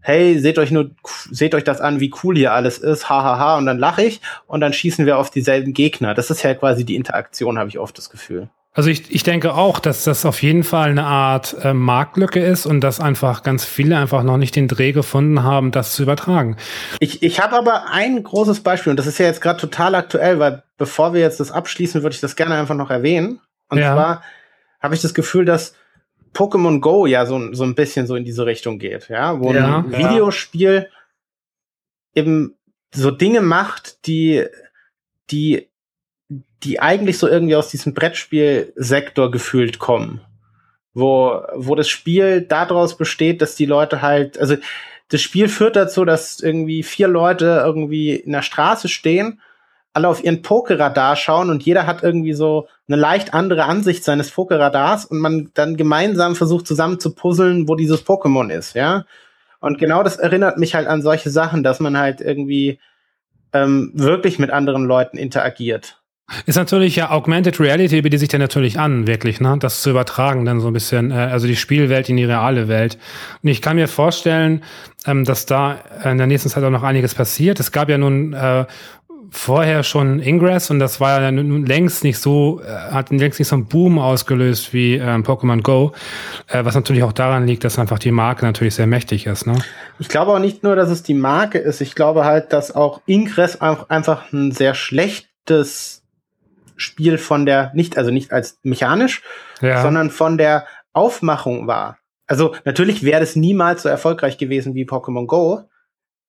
hey, seht euch nur, seht euch das an, wie cool hier alles ist, hahaha, ha, ha, und dann lache ich und dann schießen wir auf dieselben Gegner. Das ist ja quasi die Interaktion, habe ich oft das Gefühl. Also ich, ich denke auch, dass das auf jeden Fall eine Art äh, Marktlücke ist und dass einfach ganz viele einfach noch nicht den Dreh gefunden haben, das zu übertragen. Ich, ich habe aber ein großes Beispiel und das ist ja jetzt gerade total aktuell, weil bevor wir jetzt das abschließen, würde ich das gerne einfach noch erwähnen. Und ja. zwar habe ich das Gefühl, dass Pokémon Go ja so, so ein bisschen so in diese Richtung geht, ja, wo ja, ein Videospiel eben so Dinge macht, die, die die eigentlich so irgendwie aus diesem Brettspielsektor gefühlt kommen. Wo, wo das Spiel daraus besteht, dass die Leute halt, also das Spiel führt dazu, dass irgendwie vier Leute irgendwie in der Straße stehen, alle auf ihren Pokerradar schauen und jeder hat irgendwie so eine leicht andere Ansicht seines Pokerradars und man dann gemeinsam versucht zusammen zu puzzeln, wo dieses Pokémon ist, ja. Und genau das erinnert mich halt an solche Sachen, dass man halt irgendwie ähm, wirklich mit anderen Leuten interagiert. Ist natürlich ja Augmented Reality bietet sich dann natürlich an, wirklich, ne? Das zu übertragen, dann so ein bisschen, äh, also die Spielwelt in die reale Welt. Und ich kann mir vorstellen, ähm, dass da in der nächsten Zeit auch noch einiges passiert. Es gab ja nun äh, vorher schon Ingress und das war ja nun längst nicht so, äh, hat längst nicht so einen Boom ausgelöst wie ähm, Pokémon Go, äh, was natürlich auch daran liegt, dass einfach die Marke natürlich sehr mächtig ist. Ne? Ich glaube auch nicht nur, dass es die Marke ist, ich glaube halt, dass auch Ingress einfach ein sehr schlechtes Spiel von der, nicht, also nicht als mechanisch, ja. sondern von der Aufmachung war. Also natürlich wäre es niemals so erfolgreich gewesen wie Pokémon Go,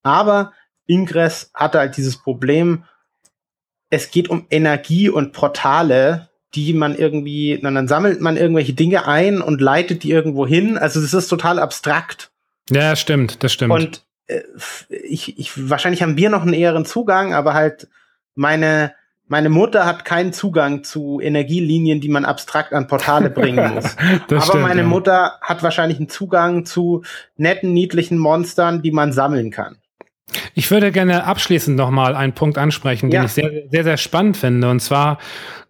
aber Ingress hatte halt dieses Problem, es geht um Energie und Portale, die man irgendwie, dann, dann sammelt man irgendwelche Dinge ein und leitet die irgendwo hin. Also das ist total abstrakt. Ja, stimmt, das stimmt. Und äh, ich, ich, wahrscheinlich haben wir noch einen eheren Zugang, aber halt meine, meine Mutter hat keinen Zugang zu Energielinien, die man abstrakt an Portale bringen muss. Aber stimmt, meine ja. Mutter hat wahrscheinlich einen Zugang zu netten, niedlichen Monstern, die man sammeln kann. Ich würde gerne abschließend nochmal einen Punkt ansprechen, den ja. ich sehr, sehr, sehr spannend finde. Und zwar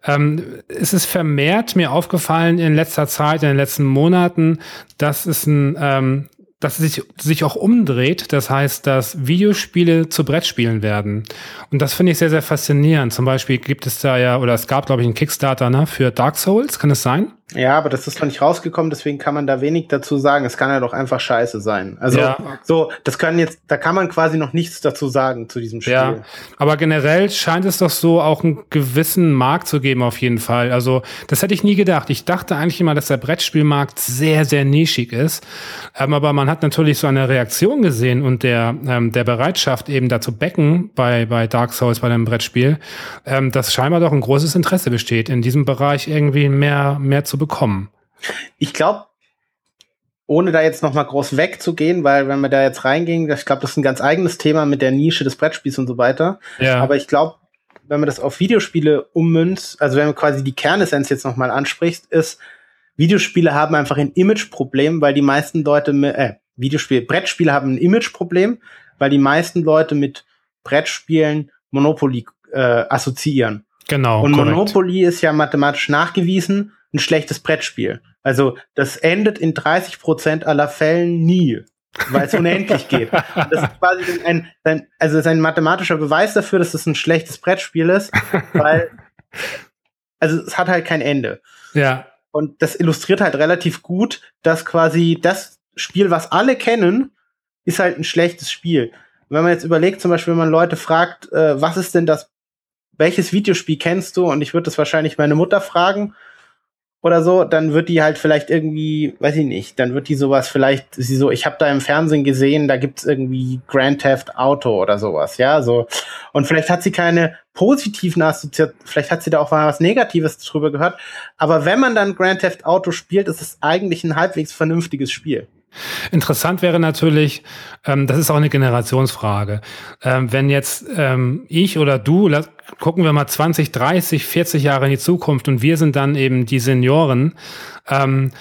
ähm, ist es vermehrt mir aufgefallen in letzter Zeit, in den letzten Monaten, dass es ein ähm, dass sich, sich auch umdreht. Das heißt, dass Videospiele zu Brettspielen werden. Und das finde ich sehr, sehr faszinierend. Zum Beispiel gibt es da ja, oder es gab, glaube ich, einen Kickstarter ne, für Dark Souls. Kann es sein? Ja, aber das ist noch nicht rausgekommen, deswegen kann man da wenig dazu sagen. Es kann ja doch einfach scheiße sein. Also ja. so, das können jetzt, da kann man quasi noch nichts dazu sagen zu diesem Spiel. Ja, aber generell scheint es doch so auch einen gewissen Markt zu geben auf jeden Fall. Also das hätte ich nie gedacht. Ich dachte eigentlich immer, dass der Brettspielmarkt sehr, sehr nischig ist. Ähm, aber man hat natürlich so eine Reaktion gesehen und der, ähm, der Bereitschaft eben dazu becken bei, bei Dark Souls, bei einem Brettspiel, ähm, dass scheinbar doch ein großes Interesse besteht, in diesem Bereich irgendwie mehr, mehr zu bekommen. Ich glaube, ohne da jetzt noch mal groß wegzugehen, weil wenn wir da jetzt reingehen, ich glaube, das ist ein ganz eigenes Thema mit der Nische des Brettspiels und so weiter. Ja. Aber ich glaube, wenn man das auf Videospiele ummünzt, also wenn man quasi die Kernessenz jetzt noch mal anspricht, ist, Videospiele haben einfach ein Imageproblem, weil die meisten Leute, äh, Videospiele, Brettspiele haben ein Imageproblem, weil die meisten Leute mit Brettspielen Monopoly äh, assoziieren. Genau. Und korrekt. Monopoly ist ja mathematisch nachgewiesen ein schlechtes Brettspiel. Also das endet in 30 Prozent aller Fällen nie, weil es unendlich geht. Und das ist quasi ein, ein, also ist ein mathematischer Beweis dafür, dass es ein schlechtes Brettspiel ist, weil also es hat halt kein Ende. Ja. Und das illustriert halt relativ gut, dass quasi das Spiel, was alle kennen, ist halt ein schlechtes Spiel. wenn man jetzt überlegt, zum Beispiel, wenn man Leute fragt, äh, was ist denn das, welches Videospiel kennst du? Und ich würde das wahrscheinlich meine Mutter fragen oder so, dann wird die halt vielleicht irgendwie, weiß ich nicht, dann wird die sowas vielleicht, sie so, ich habe da im Fernsehen gesehen, da gibt's irgendwie Grand Theft Auto oder sowas, ja, so. Und vielleicht hat sie keine positiven Assoziationen, vielleicht hat sie da auch mal was Negatives drüber gehört, aber wenn man dann Grand Theft Auto spielt, ist es eigentlich ein halbwegs vernünftiges Spiel. Interessant wäre natürlich, ähm, das ist auch eine Generationsfrage. Ähm, wenn jetzt ähm, ich oder du, gucken wir mal 20, 30, 40 Jahre in die Zukunft und wir sind dann eben die Senioren, ähm,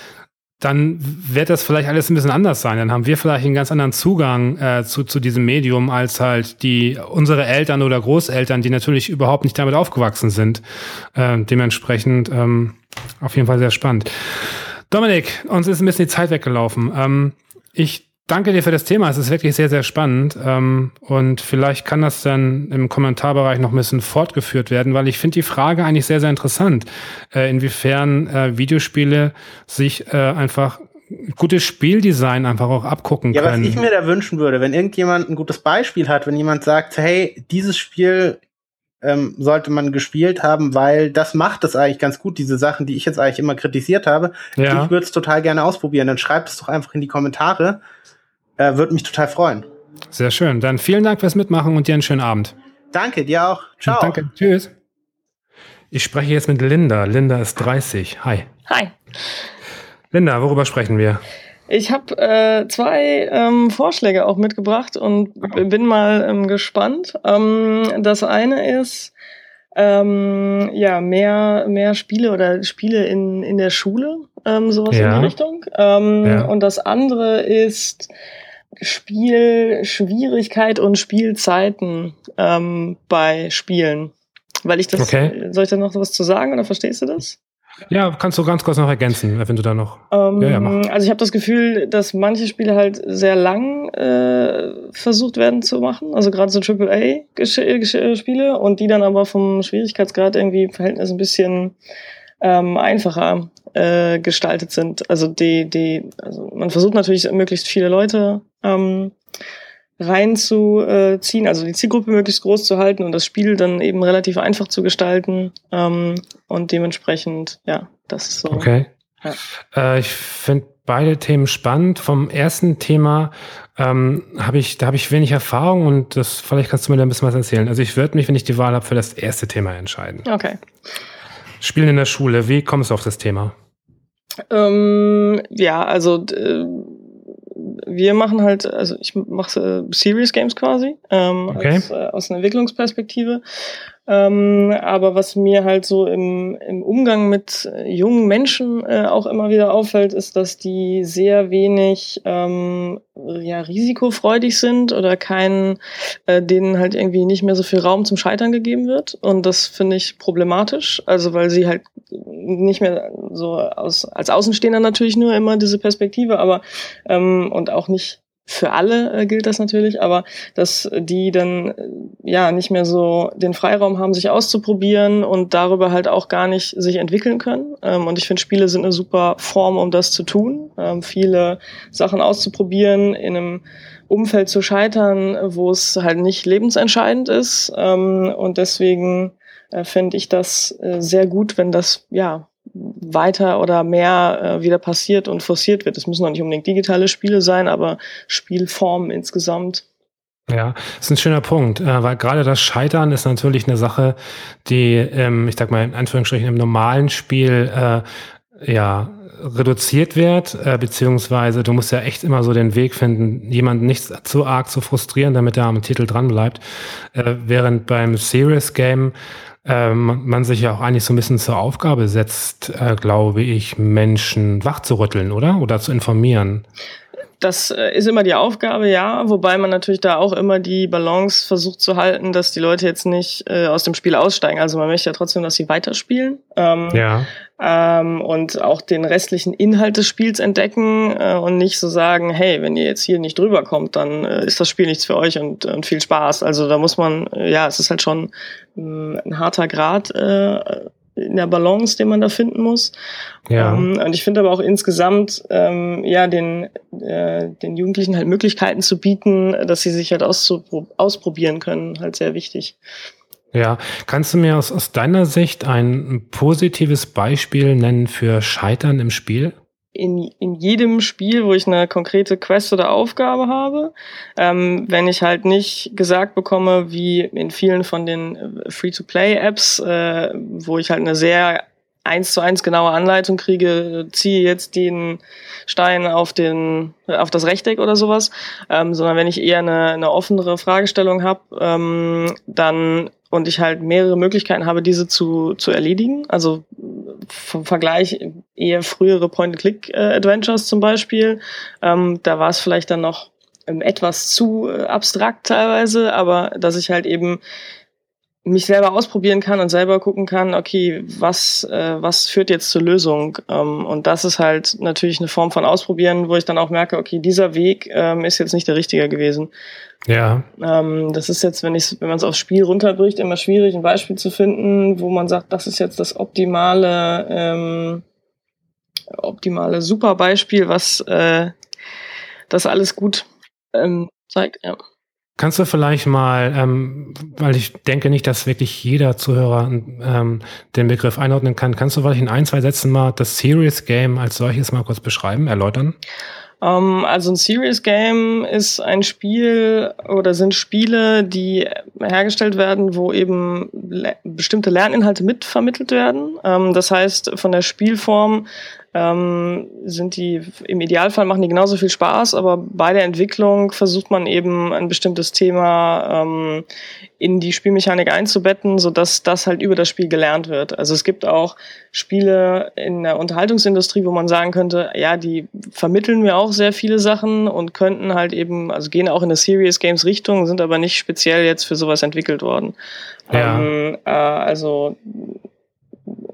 dann wird das vielleicht alles ein bisschen anders sein. Dann haben wir vielleicht einen ganz anderen Zugang äh, zu, zu diesem Medium als halt die unsere Eltern oder Großeltern, die natürlich überhaupt nicht damit aufgewachsen sind. Äh, dementsprechend ähm, auf jeden Fall sehr spannend. Dominik, uns ist ein bisschen die Zeit weggelaufen. Ähm, ich danke dir für das Thema. Es ist wirklich sehr, sehr spannend. Ähm, und vielleicht kann das dann im Kommentarbereich noch ein bisschen fortgeführt werden, weil ich finde die Frage eigentlich sehr, sehr interessant, äh, inwiefern äh, Videospiele sich äh, einfach gutes Spieldesign einfach auch abgucken ja, können. Ja, was ich mir da wünschen würde, wenn irgendjemand ein gutes Beispiel hat, wenn jemand sagt, hey, dieses Spiel ähm, sollte man gespielt haben, weil das macht es eigentlich ganz gut, diese Sachen, die ich jetzt eigentlich immer kritisiert habe. Ja. Ich würde es total gerne ausprobieren. Dann schreibt es doch einfach in die Kommentare. Äh, würde mich total freuen. Sehr schön. Dann vielen Dank fürs Mitmachen und dir einen schönen Abend. Danke, dir auch. Ciao. Danke. Tschüss. Ich spreche jetzt mit Linda. Linda ist 30. Hi. Hi. Linda, worüber sprechen wir? Ich habe äh, zwei ähm, Vorschläge auch mitgebracht und bin mal ähm, gespannt. Ähm, das eine ist ähm, ja mehr mehr Spiele oder Spiele in in der Schule, ähm, sowas Ja. in die Richtung. Ähm, Ja. Und das andere ist Spielschwierigkeit und Spielzeiten ähm, bei Spielen. Weil ich das, Okay. soll ich da noch was zu sagen oder verstehst du das? Ja, kannst du ganz kurz noch ergänzen, wenn du da noch. Ähm, Ja, ja, mach. Also ich habe das Gefühl, dass manche Spiele halt sehr lang äh, versucht werden zu machen, also gerade so AAA-Spiele und die dann aber vom Schwierigkeitsgrad irgendwie im Verhältnis ein bisschen ähm, einfacher äh, gestaltet sind. Also die, die, also man versucht natürlich möglichst viele Leute ähm, reinzuziehen, also die Zielgruppe möglichst groß zu halten und das Spiel dann eben relativ einfach zu gestalten ähm, und dementsprechend, ja, das ist so. Okay. Ja. Äh, ich finde beide Themen spannend. Vom ersten Thema ähm, habe ich, da habe ich wenig Erfahrung und das, vielleicht kannst du mir da ein bisschen was erzählen. Also ich würde mich, wenn ich die Wahl habe, für das erste Thema entscheiden. Okay. Spielen in der Schule, wie kommst du auf das Thema? Ähm, ja, also äh, wir machen halt, also ich mache äh, Serious Games quasi ähm, Okay. als, äh, aus einer Entwicklungsperspektive. Ähm, aber was mir halt so im, im Umgang mit äh, jungen Menschen äh, auch immer wieder auffällt, ist, dass die sehr wenig ähm, ja, risikofreudig sind oder keinen, äh, denen halt irgendwie nicht mehr so viel Raum zum Scheitern gegeben wird. Und das finde ich problematisch. Also weil sie halt nicht mehr so aus, als Außenstehender natürlich nur immer diese Perspektive, aber ähm, und auch nicht für alle äh, gilt das natürlich, aber dass die dann äh, ja nicht mehr so den Freiraum haben, sich auszuprobieren und darüber halt auch gar nicht sich entwickeln können. Ähm, und ich finde, Spiele sind eine super Form, um das zu tun, ähm, viele Sachen auszuprobieren, in einem Umfeld zu scheitern, wo es halt nicht lebensentscheidend ist. Ähm, und deswegen äh, fände ich das äh, sehr gut, wenn das ja weiter oder mehr äh, wieder passiert und forciert wird. Es müssen noch nicht unbedingt digitale Spiele sein, aber Spielformen insgesamt. Ja, ist ein schöner Punkt, äh, weil gerade das Scheitern ist natürlich eine Sache, die, ähm, ich sag mal in Anführungsstrichen im normalen Spiel äh, ja reduziert wird, äh, beziehungsweise du musst ja echt immer so den Weg finden, jemanden nicht zu arg zu frustrieren, damit er am Titel dran bleibt. Äh, während beim Serious Game ähm, man sich ja auch eigentlich so ein bisschen zur Aufgabe setzt, äh, glaube ich, Menschen wachzurütteln, oder? Oder zu informieren. Das äh, ist immer die Aufgabe, ja, wobei man natürlich da auch immer die Balance versucht zu halten, dass die Leute jetzt nicht äh, aus dem Spiel aussteigen. Also man möchte ja trotzdem, dass sie weiterspielen. Ähm, Ja. ähm, und auch den restlichen Inhalt des Spiels entdecken äh, und nicht so sagen, hey, wenn ihr jetzt hier nicht drüber kommt, dann äh, ist das Spiel nichts für euch und, und viel Spaß. Also da muss man, äh, ja, es ist halt schon mh, ein harter Grad äh, in der Balance, den man da finden muss. Ja. Ähm, und ich finde aber auch insgesamt, ähm, ja, den, äh, den Jugendlichen halt Möglichkeiten zu bieten, dass sie sich halt auspro ausprobieren können, halt sehr wichtig. Ja, kannst du mir aus, aus deiner Sicht ein positives Beispiel nennen für Scheitern im Spiel? In, in jedem Spiel, wo ich eine konkrete Quest oder Aufgabe habe, ähm, wenn ich halt nicht gesagt bekomme, wie in vielen von den äh, Free-to-Play-Apps, äh, wo ich halt eine sehr eins zu eins genaue Anleitung kriege, ziehe jetzt den Stein auf den auf das Rechteck oder sowas, ähm, sondern wenn ich eher eine, eine offenere Fragestellung habe, ähm, dann und ich halt mehrere Möglichkeiten habe, diese zu, zu erledigen. Also vom Vergleich eher frühere Point-and-Click-Adventures zum Beispiel. Ähm, da war es vielleicht dann noch ähm, etwas zu äh, abstrakt teilweise, aber dass ich halt eben mich selber ausprobieren kann und selber gucken kann, okay, was, äh, was führt jetzt zur Lösung? Ähm, und das ist halt natürlich eine Form von Ausprobieren, wo ich dann auch merke, okay, dieser Weg ähm, ist jetzt nicht der richtige gewesen. Ja. Ähm, das ist jetzt, wenn ich, wenn man es aufs Spiel runterbricht, immer schwierig, ein Beispiel zu finden, wo man sagt, das ist jetzt das optimale, ähm, optimale Superbeispiel, was äh, das alles gut ähm, zeigt. Ja. Kannst du vielleicht mal, ähm, weil ich denke nicht, dass wirklich jeder Zuhörer ähm, den Begriff einordnen kann, kannst du vielleicht in ein, zwei Sätzen mal das Serious Game als solches mal kurz beschreiben, erläutern? Um, also ein Serious Game ist ein Spiel oder sind Spiele, die hergestellt werden, wo eben le bestimmte Lerninhalte mitvermittelt werden. Ähm, das heißt, von der Spielform ähm, sind die, im Idealfall machen die genauso viel Spaß, aber bei der Entwicklung versucht man eben ein bestimmtes Thema ähm, in die Spielmechanik einzubetten, so dass das halt über das Spiel gelernt wird. Also es gibt auch Spiele in der Unterhaltungsindustrie, wo man sagen könnte, ja, die vermitteln mir auch sehr viele Sachen und könnten halt eben, also gehen auch in eine Serious Games Richtung, sind aber nicht speziell jetzt für sowas entwickelt worden. Ja. Ähm, äh, also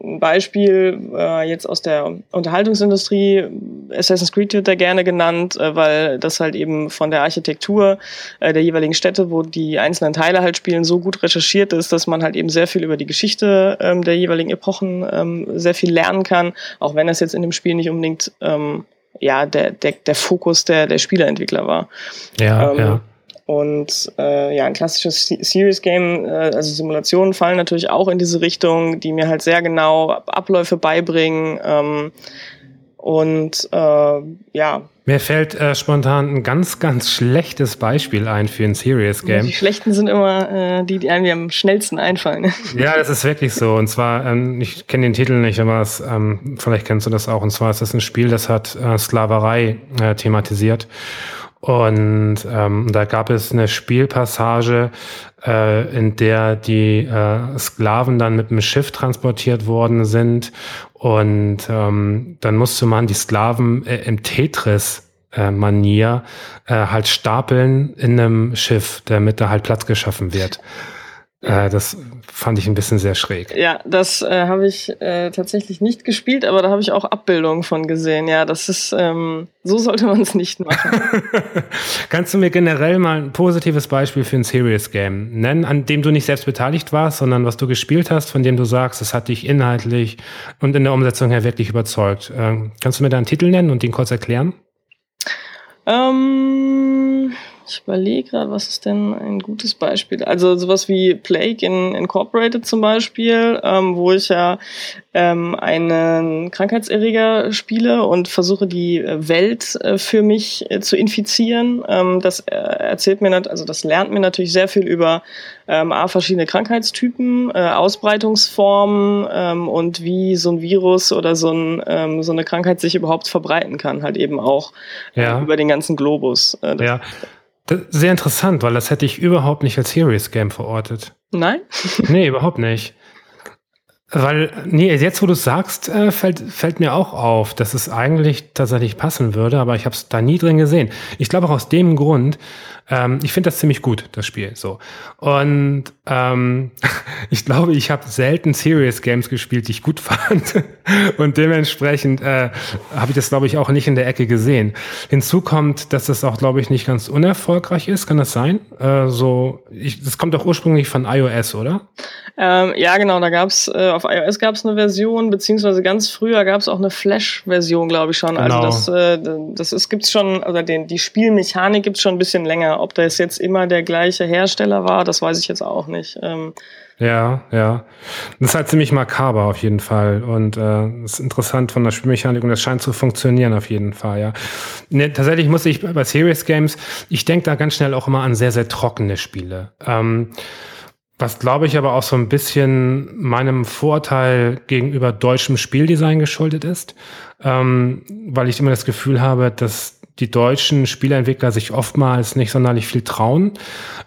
ein Beispiel äh, jetzt aus der Unterhaltungsindustrie, Assassin's Creed wird da gerne genannt, äh, weil das halt eben von der Architektur äh, der jeweiligen Städte, wo die einzelnen Teile halt spielen, so gut recherchiert ist, dass man halt eben sehr viel über die Geschichte ähm, der jeweiligen Epochen ähm, sehr viel lernen kann, auch wenn das jetzt in dem Spiel nicht unbedingt ähm, ja der, der, der Fokus der, der Spieleentwickler war. Ja, ähm, ja. Und äh, ja, ein klassisches Serious Game, äh, also Simulationen fallen natürlich auch in diese Richtung, die mir halt sehr genau Abläufe beibringen. Ähm, und äh, ja. Mir fällt äh, spontan ein ganz, ganz schlechtes Beispiel ein für ein Serious Game. Die schlechten sind immer äh, die, die einem am schnellsten einfallen. Ja, das ist wirklich so. Und zwar, ähm, ich kenne den Titel nicht, aber es, ähm, vielleicht kennst du das auch. Und zwar ist das ein Spiel, das hat äh, Sklaverei äh, thematisiert. Und ähm, da gab es eine Spielpassage, äh, in der die äh, Sklaven dann mit dem Schiff transportiert worden sind. Und ähm, dann musste man die Sklaven äh, im Tetris äh, Manier äh, halt stapeln in einem Schiff, damit da halt Platz geschaffen wird. Äh, das fand ich ein bisschen sehr schräg. Ja, das äh, habe ich äh, tatsächlich nicht gespielt, aber da habe ich auch Abbildungen von gesehen. Ja, das ist, ähm, so sollte man es nicht machen. Kannst du mir generell mal ein positives Beispiel für ein Serious Game nennen, an dem du nicht selbst beteiligt warst, sondern was du gespielt hast, von dem du sagst, es hat dich inhaltlich und in der Umsetzung her wirklich überzeugt? Ähm, kannst du mir da einen Titel nennen und den kurz erklären? Ähm ich überlege gerade, was ist denn ein gutes Beispiel? Also sowas wie Plague in Incorporated zum Beispiel, ähm, wo ich ja ähm, einen Krankheitserreger spiele und versuche die Welt äh, für mich äh, zu infizieren. Ähm, das äh, erzählt mir, also das lernt mir natürlich sehr viel über ähm, A, verschiedene Krankheitstypen, äh, Ausbreitungsformen ähm, und wie so ein Virus oder so, ein, ähm, so eine Krankheit sich überhaupt verbreiten kann, halt eben auch äh, ja. über den ganzen Globus. Äh, ja. Sehr interessant, weil das hätte ich überhaupt nicht als Serious Game verortet. Nein? nee, überhaupt nicht. Weil, nee, jetzt wo du sagst, äh, fällt, fällt mir auch auf, dass es eigentlich tatsächlich passen würde, aber ich habe es da nie drin gesehen. Ich glaube auch aus dem Grund, ähm, ich finde das ziemlich gut, das Spiel. So. Und ähm, ich glaube, ich habe selten Serious Games gespielt, die ich gut fand. Und dementsprechend äh, habe ich das, glaube ich, auch nicht in der Ecke gesehen. Hinzu kommt, dass das auch, glaube ich, nicht ganz unerfolgreich ist. Kann das sein? Äh, so, ich, das kommt doch ursprünglich von iOS, oder? Ähm, ja, genau. Da gab's äh, auf iOS gab's eine Version, beziehungsweise ganz früher gab's auch eine Flash-Version, glaube ich schon. Also genau. Also das, äh, das ist, gibt's schon, also den, die Spielmechanik gibt's schon ein bisschen länger. Ob das jetzt immer der gleiche Hersteller war, das weiß ich jetzt auch nicht. Ähm, ja, ja. Das ist halt ziemlich makaber auf jeden Fall. Und äh, ist interessant von der Spielmechanik und das scheint zu funktionieren auf jeden Fall, ja. Ne, tatsächlich muss ich bei Serious Games, ich denke da ganz schnell auch immer an sehr, sehr trockene Spiele. Ähm, was glaube ich aber auch so ein bisschen meinem Vorteil gegenüber deutschem Spieldesign geschuldet ist, ähm, weil ich immer das Gefühl habe, dass die deutschen Spieleentwickler sich oftmals nicht sonderlich viel trauen.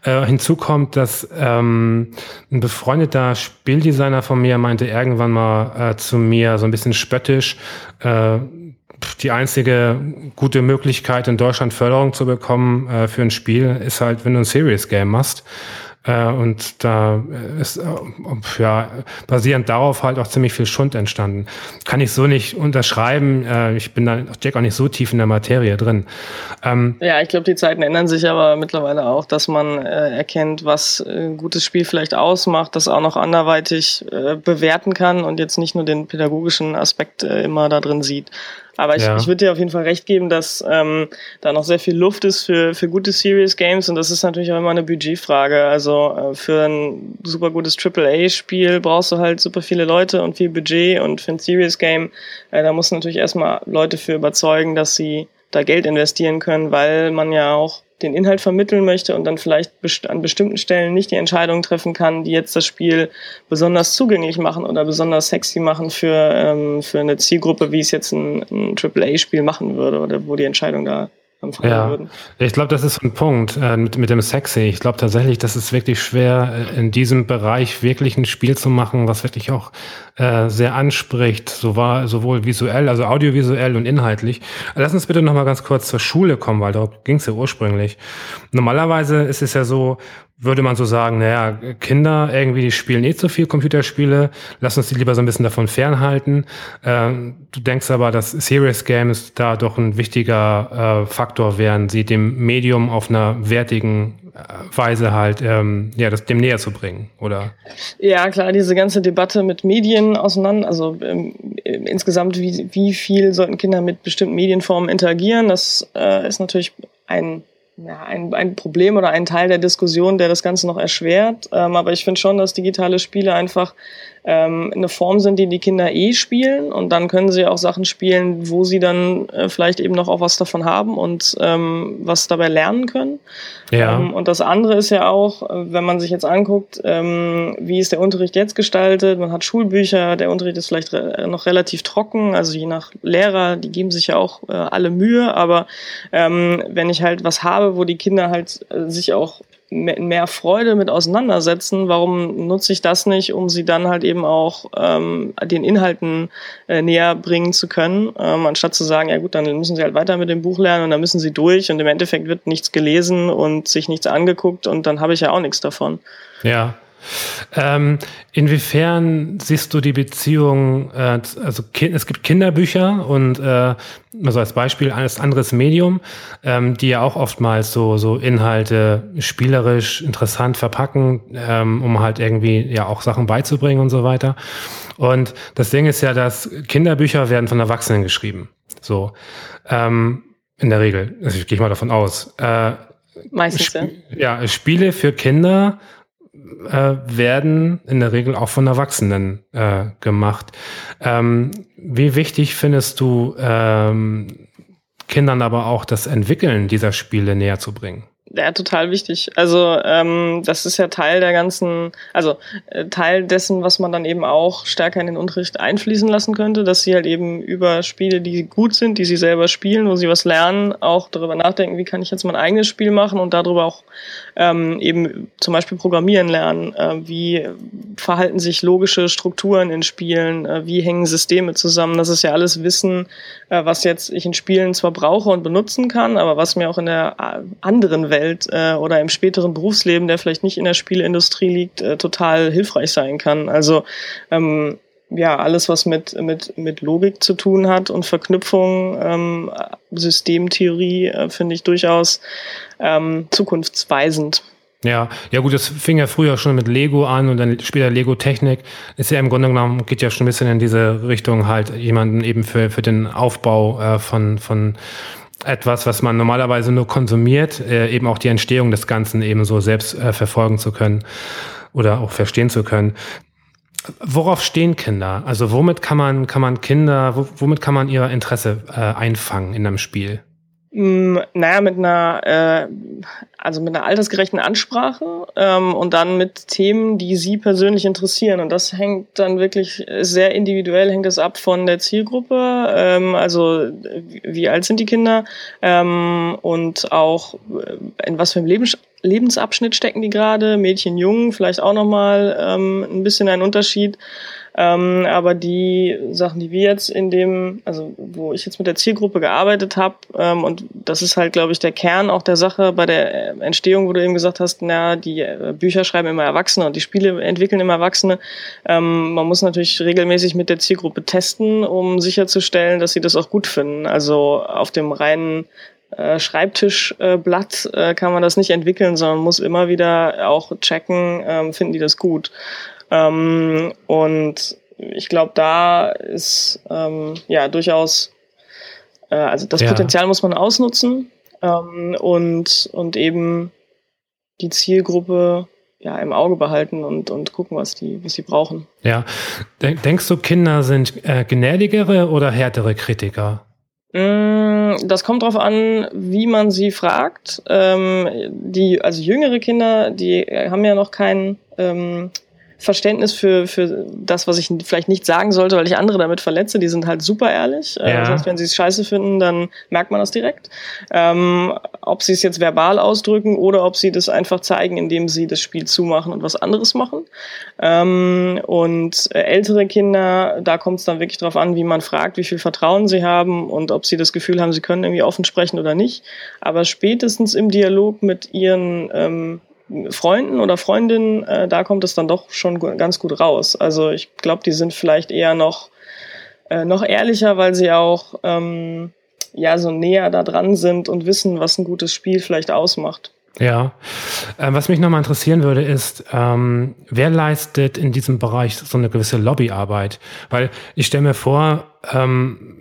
Äh, hinzu kommt, dass ähm, ein befreundeter Spieldesigner von mir meinte irgendwann mal äh, zu mir so ein bisschen spöttisch, äh, die einzige gute Möglichkeit in Deutschland Förderung zu bekommen äh, für ein Spiel ist halt, wenn du ein Serious Game machst. Äh, und da ist äh, ja basierend darauf halt auch ziemlich viel Schund entstanden. Kann ich so nicht unterschreiben. Äh, ich bin da Jack auch nicht so tief in der Materie drin. Ähm, ja, ich glaube, die Zeiten ändern sich aber mittlerweile auch, dass man äh, erkennt, was ein gutes Spiel vielleicht ausmacht, das auch noch anderweitig äh, bewerten kann und jetzt nicht nur den pädagogischen Aspekt äh, immer da drin sieht. Aber ich, ja. ich würde dir auf jeden Fall recht geben, dass ähm, da noch sehr viel Luft ist für, für gute Serious Games und das ist natürlich auch immer eine Budgetfrage. Also äh, für ein super gutes AAA-Spiel brauchst du halt super viele Leute und viel Budget und für ein Serious Game, äh, da musst du natürlich erstmal Leute für überzeugen, dass sie da Geld investieren können, weil man ja auch den Inhalt vermitteln möchte und dann vielleicht an bestimmten Stellen nicht die Entscheidung treffen kann, die jetzt das Spiel besonders zugänglich machen oder besonders sexy machen für, ähm, für eine Zielgruppe, wie es jetzt ein, ein AAA-Spiel machen würde oder wo die Entscheidung da ja, würden. Ich glaube, das ist ein Punkt äh, mit, mit dem Sexy. Ich glaube tatsächlich, das ist wirklich schwer, äh, in diesem Bereich wirklich ein Spiel zu machen, was wirklich auch äh, sehr anspricht, so war, sowohl visuell, also audiovisuell und inhaltlich. Lass uns bitte noch mal ganz kurz zur Schule kommen, weil darauf ging es ja ursprünglich. Normalerweise ist es ja so, würde man so sagen, naja, Kinder irgendwie, die spielen eh zu viel Computerspiele, lass uns die lieber so ein bisschen davon fernhalten. Ähm, du denkst aber, dass Serious Games da doch ein wichtiger äh, Faktor wären, sie dem Medium auf einer wertigen äh, Weise halt, ähm, ja, das dem näher zu bringen, oder? Ja, klar, diese ganze Debatte mit Medien auseinander, also ähm, insgesamt, wie, wie viel sollten Kinder mit bestimmten Medienformen interagieren, das äh, ist natürlich ein ja, ein, ein Problem oder ein Teil der Diskussion, der das Ganze noch erschwert. Ähm, aber ich finde schon, dass digitale Spiele einfach ähm, eine Form sind, die die Kinder eh spielen und dann können sie auch Sachen spielen, wo sie dann äh, vielleicht eben noch auch was davon haben und ähm, was dabei lernen können. Ja. Ähm, und das andere ist ja auch, äh, wenn man sich jetzt anguckt, ähm, wie ist der Unterricht jetzt gestaltet, man hat Schulbücher, der Unterricht ist vielleicht re noch relativ trocken, also je nach Lehrer, die geben sich ja auch äh, alle Mühe, aber ähm, wenn ich halt was habe, wo die Kinder halt äh, sich auch mehr Freude mit auseinandersetzen, warum nutze ich das nicht, um sie dann halt eben auch ähm, den Inhalten äh, näher bringen zu können, ähm, anstatt zu sagen, ja gut, dann müssen sie halt weiter mit dem Buch lernen und dann müssen sie durch und im Endeffekt wird nichts gelesen und sich nichts angeguckt und dann habe ich ja auch nichts davon. Ja, ähm, inwiefern siehst du die Beziehung, äh, also es gibt Kinderbücher und äh, also als Beispiel ein anderes Medium, ähm, die ja auch oftmals so, so Inhalte spielerisch interessant verpacken, ähm, um halt irgendwie ja auch Sachen beizubringen und so weiter. Und das Ding ist ja, dass Kinderbücher werden von Erwachsenen geschrieben. So. Ähm, in der Regel. Also ich gehe mal davon aus. Äh, Meistens. Ja, Spiele für Kinder äh, werden in der Regel auch von Erwachsenen äh, gemacht. Ähm, wie wichtig findest du ähm, Kindern aber auch das Entwickeln dieser Spiele näher zu bringen? Ja, total wichtig. Also ähm, das ist ja Teil der ganzen, also äh, Teil dessen, was man dann eben auch stärker in den Unterricht einfließen lassen könnte, dass sie halt eben über Spiele, die gut sind, die sie selber spielen, wo sie was lernen, auch darüber nachdenken, wie kann ich jetzt mein eigenes Spiel machen und darüber auch ähm, eben zum Beispiel programmieren lernen, äh, wie verhalten sich logische Strukturen in Spielen, äh, wie hängen Systeme zusammen. Das ist ja alles Wissen, äh, was jetzt ich in Spielen zwar brauche und benutzen kann, aber was mir auch in der äh, anderen Welt äh, oder im späteren Berufsleben, der vielleicht nicht in der Spieleindustrie liegt, äh, total hilfreich sein kann. Also ähm, ja, alles, was mit, mit, mit Logik zu tun hat und Verknüpfung, ähm, Systemtheorie, äh, finde ich durchaus ähm, zukunftsweisend. Ja, ja gut, das fing ja früher schon mit Lego an und dann später Lego Technik. Ist ja im Grunde genommen, geht ja schon ein bisschen in diese Richtung, halt jemanden eben für, für den Aufbau äh, von, von etwas, was man normalerweise nur konsumiert, äh, eben auch die Entstehung des Ganzen eben so selbst äh, verfolgen zu können oder auch verstehen zu können. Worauf stehen Kinder? Also womit kann man, kann man Kinder, womit kann man ihr Interesse äh, einfangen in einem Spiel? Mm, naja, mit einer, äh, also mit einer altersgerechten Ansprache ähm, und dann mit Themen, die Sie persönlich interessieren. Und das hängt dann wirklich sehr individuell, hängt es ab von der Zielgruppe, ähm, also wie alt sind die Kinder ähm, und auch äh, in was für einem Lebens Lebensabschnitt stecken die gerade, Mädchen, Jungen, vielleicht auch nochmal ähm, ein bisschen ein Unterschied. Ähm, aber die Sachen, die wir jetzt in dem, also wo ich jetzt mit der Zielgruppe gearbeitet habe, ähm, und das ist halt, glaube ich, der Kern auch der Sache bei der äh, Entstehung, wo du eben gesagt hast, na, die äh, Bücher schreiben immer Erwachsene und die Spiele entwickeln immer Erwachsene. Ähm, man muss natürlich regelmäßig mit der Zielgruppe testen, um sicherzustellen, dass sie das auch gut finden. Also auf dem reinen äh, Schreibtischblatt äh, kann man das nicht entwickeln, sondern muss immer wieder auch checken, ähm, finden die das gut. Ähm, und ich glaube, da ist ähm, ja durchaus, äh, also das ja. Potenzial muss man ausnutzen ähm, und, und eben die Zielgruppe ja, im Auge behalten und, und gucken, was die, was die brauchen. Ja. Denkst du, Kinder sind äh, gnädigere oder härtere Kritiker? Mm, das kommt darauf an, wie man sie fragt. Ähm, die, also jüngere Kinder, die haben ja noch keinen ähm, Verständnis für, für das, was ich vielleicht nicht sagen sollte, weil ich andere damit verletze. Die sind halt super ehrlich. Äh, ja. Das heißt, wenn sie es scheiße finden, dann merkt man das direkt. Ähm, ob sie es jetzt verbal ausdrücken oder ob sie das einfach zeigen, indem sie das Spiel zumachen und was anderes machen. Ähm, und ältere Kinder, da kommt es dann wirklich darauf an, wie man fragt, wie viel Vertrauen sie haben und ob sie das Gefühl haben, sie können irgendwie offen sprechen oder nicht. Aber spätestens im Dialog mit ihren ähm, Freunden oder Freundinnen, äh, da kommt es dann doch schon ganz gut raus. Also ich glaube, die sind vielleicht eher noch, äh, noch ehrlicher, weil sie auch ähm, ja so näher da dran sind und wissen, was ein gutes Spiel vielleicht ausmacht. Ja, äh, was mich nochmal interessieren würde, ist, ähm, wer leistet in diesem Bereich so eine gewisse Lobbyarbeit? Weil ich stelle mir vor, ähm,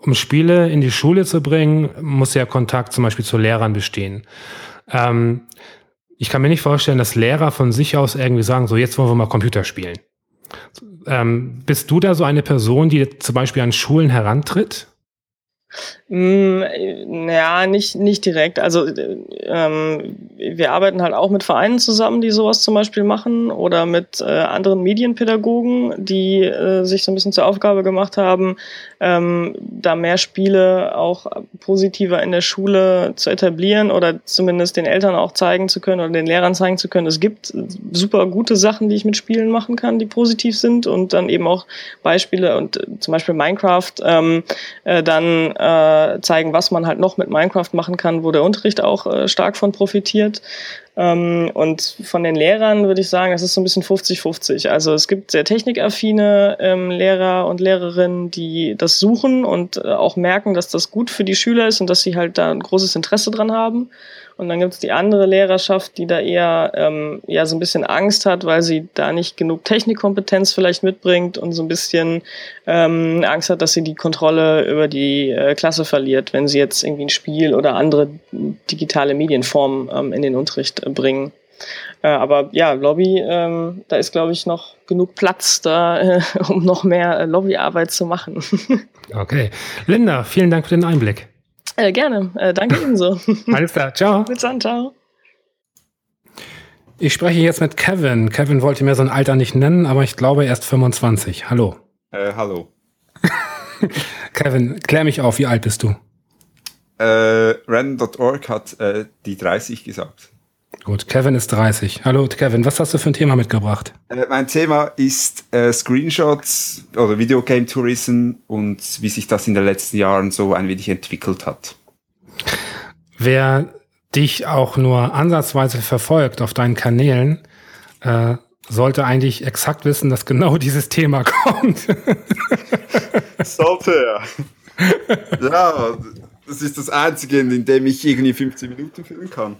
um Spiele in die Schule zu bringen, muss ja Kontakt zum Beispiel zu Lehrern bestehen. Ähm, ich kann mir nicht vorstellen, dass Lehrer von sich aus irgendwie sagen, so jetzt wollen wir mal Computer spielen. Ähm, bist du da so eine Person, die zum Beispiel an Schulen herantritt? Mm, ja, nicht, nicht direkt. Also ähm, wir arbeiten halt auch mit Vereinen zusammen, die sowas zum Beispiel machen oder mit äh, anderen Medienpädagogen, die äh, sich so ein bisschen zur Aufgabe gemacht haben, ähm, da mehr Spiele auch positiver in der Schule zu etablieren oder zumindest den Eltern auch zeigen zu können oder den Lehrern zeigen zu können. Es gibt super gute Sachen, die ich mit Spielen machen kann, die positiv sind und dann eben auch Beispiele und äh, zum Beispiel Minecraft ähm, äh, dann äh, zeigen, was man halt noch mit Minecraft machen kann, wo der Unterricht auch äh, stark von profitiert. Ähm, und von den Lehrern würde ich sagen, es ist so ein bisschen 50-50. Also es gibt sehr technikaffine ähm, Lehrer und Lehrerinnen, die das suchen und äh, auch merken, dass das gut für die Schüler ist und dass sie halt da ein großes Interesse dran haben. Und dann gibt es die andere Lehrerschaft, die da eher ähm, ja so ein bisschen Angst hat, weil sie da nicht genug Technikkompetenz vielleicht mitbringt und so ein bisschen ähm, Angst hat, dass sie die Kontrolle über die äh, Klasse verliert, wenn sie jetzt irgendwie ein Spiel oder andere digitale Medienformen ähm, in den Unterricht äh, bringen. Äh, aber ja, Lobby, ähm, da ist, glaube ich, noch genug Platz da, äh, um noch mehr äh, Lobbyarbeit zu machen. okay. Linda, vielen Dank für den Einblick. Äh, gerne. Äh, danke ebenso. Alles klar. Ciao. Bis dann. Ciao. Ich spreche jetzt mit Kevin. Kevin wollte mir sein Alter nicht nennen, aber ich glaube, er ist 25. Hallo. Äh, hallo. Kevin, klär mich auf, wie alt bist du? Äh, Random.org hat äh, die 30 gesagt. Gut, Kevin ist 30. Hallo Kevin, was hast du für ein Thema mitgebracht? Äh, mein Thema ist äh, Screenshots oder Videogame Tourism und wie sich das in den letzten Jahren so ein wenig entwickelt hat. Wer dich auch nur ansatzweise verfolgt auf deinen Kanälen, äh, sollte eigentlich exakt wissen, dass genau dieses Thema kommt. sollte er. ja, das ist das Einzige, in dem ich irgendwie 15 Minuten filmen kann.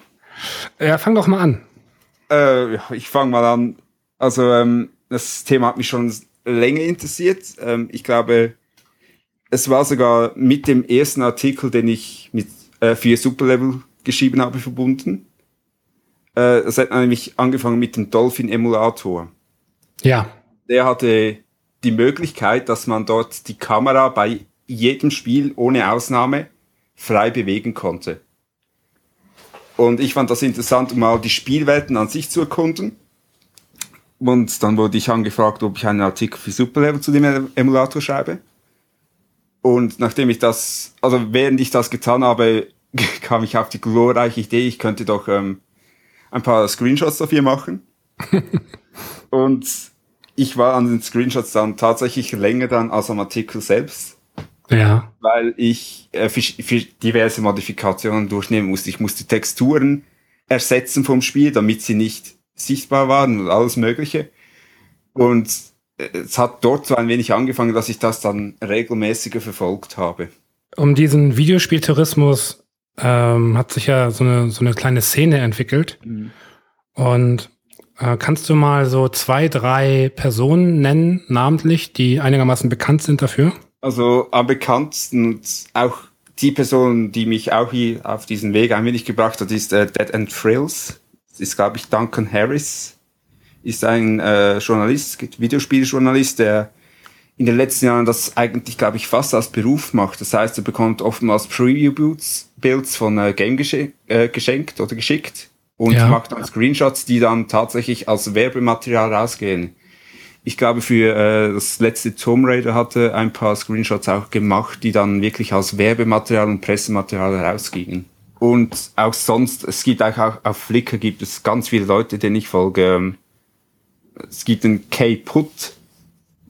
Ja, fang doch mal an. Äh, ich fange mal an. Also, ähm, das Thema hat mich schon länger interessiert. Ähm, ich glaube, es war sogar mit dem ersten Artikel, den ich mit äh, für Superlevel geschrieben habe, verbunden. Äh, es hat nämlich angefangen mit dem Dolphin Emulator. Ja. Der hatte die Möglichkeit, dass man dort die Kamera bei jedem Spiel ohne Ausnahme frei bewegen konnte. Und ich fand das interessant, um mal die Spielwelten an sich zu erkunden. Und dann wurde ich angefragt, ob ich einen Artikel für Superlevel zu dem Emulator schreibe. Und nachdem ich das, also während ich das getan habe, kam ich auf die glorreiche Idee, ich könnte doch ähm, ein paar Screenshots dafür machen. und ich war an den Screenshots dann tatsächlich länger dann als am Artikel selbst. Ja. Weil ich äh, für, für diverse Modifikationen durchnehmen musste. Ich musste Texturen ersetzen vom Spiel, damit sie nicht sichtbar waren und alles Mögliche. Und äh, es hat dort so ein wenig angefangen, dass ich das dann regelmäßiger verfolgt habe. Um diesen Videospieltourismus ähm, hat sich ja so eine, so eine kleine Szene entwickelt. Mhm. Und äh, kannst du mal so zwei, drei Personen nennen, namentlich, die einigermaßen bekannt sind dafür? Also am bekanntesten und auch die Person, die mich auch hier auf diesen Weg ein wenig gebracht hat, ist äh, Dead and Thrills. Das ist, glaube ich, Duncan Harris. Ist ein äh, Journalist, Videospieljournalist, der in den letzten Jahren das eigentlich, glaube ich, fast als Beruf macht. Das heißt, er bekommt oftmals Preview-Builds von äh, Game gesche äh, geschenkt oder geschickt und ja. macht dann Screenshots, die dann tatsächlich als Werbematerial rausgehen. Ich glaube, für äh, das letzte Tomb Raider hatte ein paar Screenshots auch gemacht, die dann wirklich als Werbematerial und Pressematerial rausgingen. Und auch sonst, es gibt auch, auch auf Flickr gibt es ganz viele Leute, denen ich folge. Es gibt einen K-Put,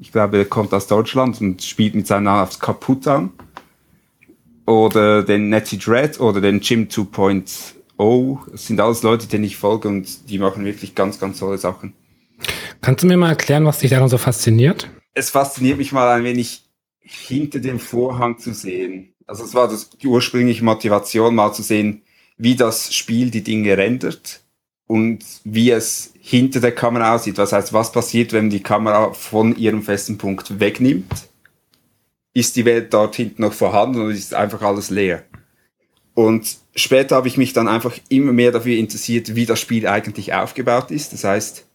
ich glaube, er kommt aus Deutschland und spielt mit seinem Namen aufs Kaputt an. Oder den Netty Dread oder den Jim 2.0. Das sind alles Leute, denen ich folge und die machen wirklich ganz, ganz tolle Sachen. Kannst du mir mal erklären, was dich daran so fasziniert? Es fasziniert mich mal ein wenig, hinter dem Vorhang zu sehen. Also es war das, die ursprüngliche Motivation, mal zu sehen, wie das Spiel die Dinge rendert und wie es hinter der Kamera aussieht. Das heißt, was passiert, wenn die Kamera von ihrem festen Punkt wegnimmt? Ist die Welt dort hinten noch vorhanden oder ist einfach alles leer? Und später habe ich mich dann einfach immer mehr dafür interessiert, wie das Spiel eigentlich aufgebaut ist. Das heißt,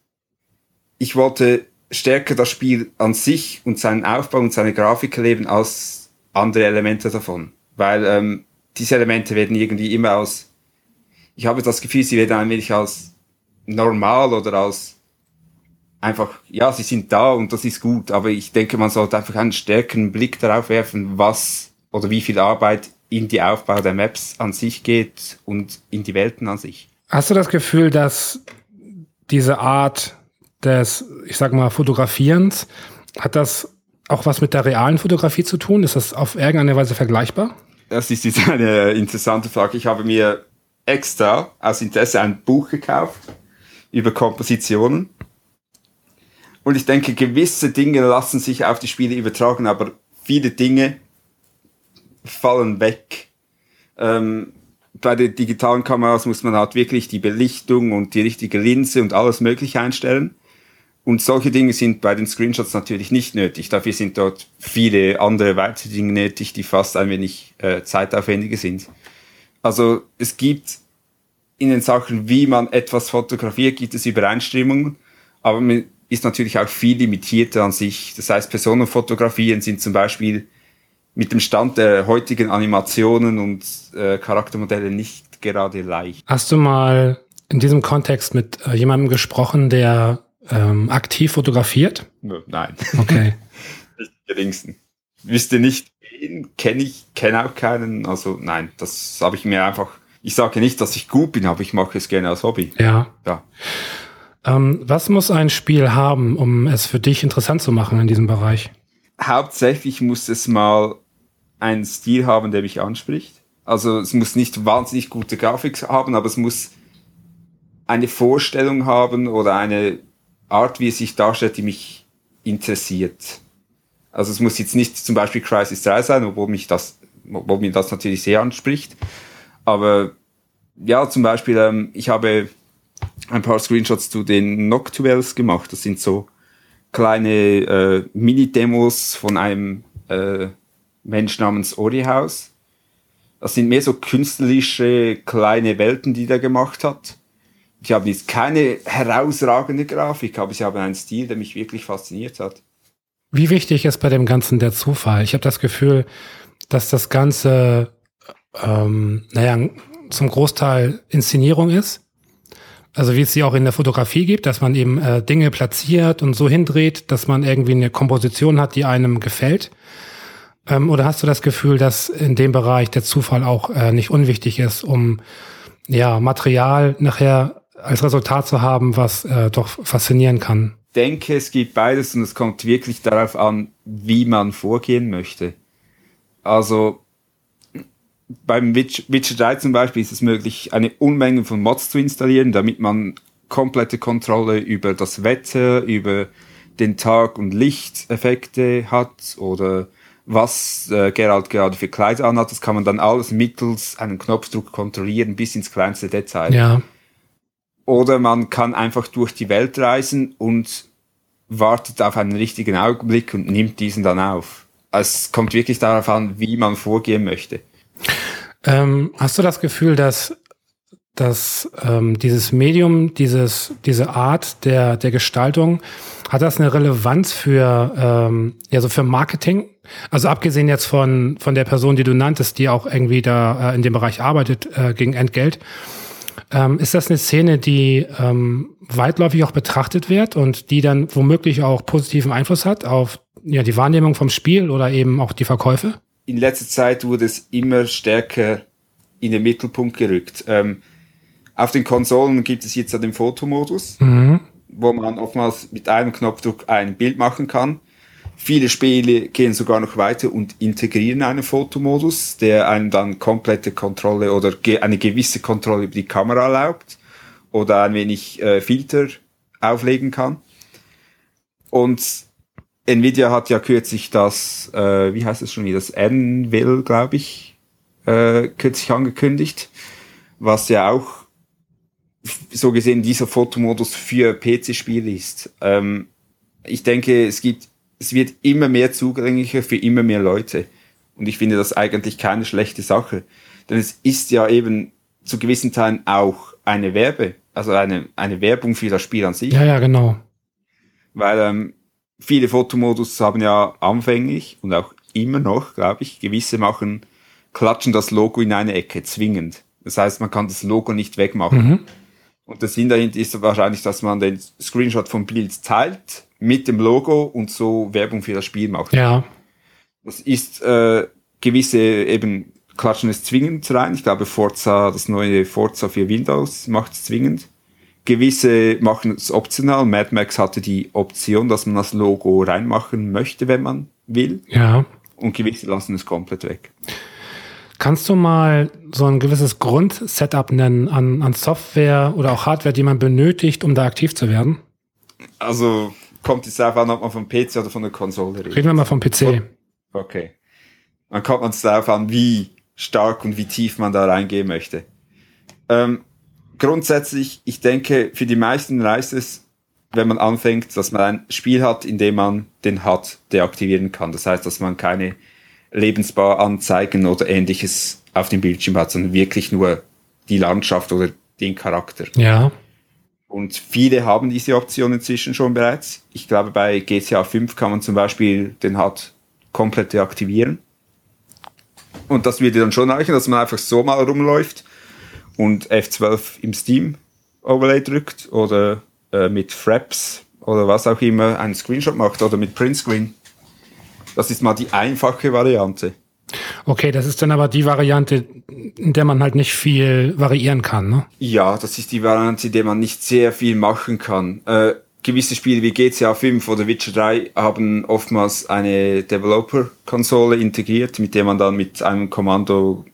ich wollte stärker das Spiel an sich und seinen Aufbau und seine Grafik erleben als andere Elemente davon. Weil ähm, diese Elemente werden irgendwie immer aus, ich habe das Gefühl, sie werden ein wenig als normal oder als einfach, ja, sie sind da und das ist gut, aber ich denke, man sollte einfach einen stärkeren Blick darauf werfen, was oder wie viel Arbeit in die Aufbau der Maps an sich geht und in die Welten an sich. Hast du das Gefühl, dass diese Art des, ich sag mal, Fotografierens, hat das auch was mit der realen Fotografie zu tun? Ist das auf irgendeine Weise vergleichbar? Das ist jetzt eine interessante Frage. Ich habe mir extra aus Interesse ein Buch gekauft über Kompositionen. Und ich denke, gewisse Dinge lassen sich auf die Spiele übertragen, aber viele Dinge fallen weg. Ähm, bei den digitalen Kameras muss man halt wirklich die Belichtung und die richtige Linse und alles mögliche einstellen. Und solche Dinge sind bei den Screenshots natürlich nicht nötig. Dafür sind dort viele andere weitere Dinge nötig, die fast ein wenig äh, zeitaufwendiger sind. Also es gibt in den Sachen, wie man etwas fotografiert, gibt es Übereinstimmungen, aber man ist natürlich auch viel limitierter an sich. Das heißt, Personenfotografien sind zum Beispiel mit dem Stand der heutigen Animationen und äh, Charaktermodelle nicht gerade leicht. Hast du mal in diesem Kontext mit äh, jemandem gesprochen, der ähm, aktiv fotografiert? Nein. Okay. nicht geringsten. Wüsste nicht, kenne ich, kenne auch keinen. Also nein, das habe ich mir einfach ich sage nicht, dass ich gut bin, aber ich mache es gerne als Hobby. Ja. ja. Ähm, was muss ein Spiel haben, um es für dich interessant zu machen in diesem Bereich? Hauptsächlich muss es mal einen Stil haben, der mich anspricht. Also es muss nicht wahnsinnig gute Grafik haben, aber es muss eine Vorstellung haben oder eine Art, wie es sich darstellt, die mich interessiert. Also es muss jetzt nicht zum Beispiel Crisis 3 sein, obwohl mich das, obwohl mir das natürlich sehr anspricht. Aber ja, zum Beispiel, ähm, ich habe ein paar Screenshots zu den Noctuals gemacht. Das sind so kleine äh, Mini-Demos von einem äh, Mensch namens Orihaus. Das sind mehr so künstlerische kleine Welten, die der gemacht hat. Die haben jetzt keine herausragende Grafik, aber sie haben einen Stil, der mich wirklich fasziniert hat. Wie wichtig ist bei dem Ganzen der Zufall? Ich habe das Gefühl, dass das Ganze ähm, naja, zum Großteil Inszenierung ist. Also wie es sie auch in der Fotografie gibt, dass man eben äh, Dinge platziert und so hindreht, dass man irgendwie eine Komposition hat, die einem gefällt. Ähm, oder hast du das Gefühl, dass in dem Bereich der Zufall auch äh, nicht unwichtig ist, um ja Material nachher als Resultat zu haben, was äh, doch faszinieren kann? Ich denke, es gibt beides und es kommt wirklich darauf an, wie man vorgehen möchte. Also beim Witcher 3 zum Beispiel ist es möglich, eine Unmenge von Mods zu installieren, damit man komplette Kontrolle über das Wetter, über den Tag- und Lichteffekte hat oder was äh, Gerald gerade für Kleider anhat. Das kann man dann alles mittels einem Knopfdruck kontrollieren, bis ins kleinste Detail. Ja. Oder man kann einfach durch die Welt reisen und wartet auf einen richtigen Augenblick und nimmt diesen dann auf. Es kommt wirklich darauf an, wie man vorgehen möchte. Ähm, hast du das Gefühl, dass dass ähm, dieses Medium, dieses, diese Art der, der Gestaltung, hat das eine Relevanz für, ähm, ja, so für Marketing? Also abgesehen jetzt von, von der Person, die du nanntest, die auch irgendwie da äh, in dem Bereich arbeitet, äh, gegen Entgelt. Ähm, ist das eine Szene, die ähm, weitläufig auch betrachtet wird und die dann womöglich auch positiven Einfluss hat auf ja, die Wahrnehmung vom Spiel oder eben auch die Verkäufe? In letzter Zeit wurde es immer stärker in den Mittelpunkt gerückt. Ähm, auf den Konsolen gibt es jetzt den Fotomodus, mhm. wo man oftmals mit einem Knopfdruck ein Bild machen kann. Viele Spiele gehen sogar noch weiter und integrieren einen Fotomodus, der einem dann komplette Kontrolle oder eine gewisse Kontrolle über die Kamera erlaubt oder ein wenig äh, Filter auflegen kann. Und Nvidia hat ja kürzlich das, äh, wie heißt es schon wieder, das Anvil, glaube ich, äh, kürzlich angekündigt, was ja auch so gesehen dieser Fotomodus für PC-Spiele ist. Ähm, ich denke, es gibt, es wird immer mehr zugänglicher für immer mehr Leute. Und ich finde das eigentlich keine schlechte Sache. Denn es ist ja eben zu gewissen Teilen auch eine Werbe, also eine, eine Werbung für das Spiel an sich. Ja, ja, genau. Weil ähm, viele Fotomodus haben ja anfänglich und auch immer noch, glaube ich, gewisse machen, klatschen das Logo in eine Ecke, zwingend. Das heißt, man kann das Logo nicht wegmachen. Mhm. Und der Sinn dahinter ist wahrscheinlich, dass man den Screenshot vom Bild teilt mit dem Logo und so Werbung für das Spiel macht. Ja. Das ist äh, gewisse eben klatschen es zwingend rein. Ich glaube, Forza, das neue Forza für Windows macht es zwingend. Gewisse machen es optional. Mad Max hatte die Option, dass man das Logo reinmachen möchte, wenn man will. Ja. Und gewisse lassen es komplett weg. Kannst du mal so ein gewisses Grundsetup nennen an, an Software oder auch Hardware, die man benötigt, um da aktiv zu werden? Also kommt es darauf an, ob man vom PC oder von der Konsole redet. Reden wir mal vom PC. Okay. Dann kommt man es darauf an, wie stark und wie tief man da reingehen möchte. Ähm, grundsätzlich, ich denke, für die meisten reicht es, wenn man anfängt, dass man ein Spiel hat, in dem man den HUD deaktivieren kann. Das heißt, dass man keine Lebensbar anzeigen oder ähnliches auf dem Bildschirm hat, sondern wirklich nur die Landschaft oder den Charakter. Ja. Und viele haben diese Option inzwischen schon bereits. Ich glaube, bei GTA 5 kann man zum Beispiel den HUD komplett deaktivieren. Und das würde dann schon reichen, dass man einfach so mal rumläuft und F12 im Steam Overlay drückt oder äh, mit Fraps oder was auch immer einen Screenshot macht oder mit Printscreen. Das ist mal die einfache Variante. Okay, das ist dann aber die Variante, in der man halt nicht viel variieren kann, ne? Ja, das ist die Variante, in der man nicht sehr viel machen kann. Äh, gewisse Spiele wie GTA 5 oder Witcher 3 haben oftmals eine Developer-Konsole integriert, mit der man dann mit einem Kommando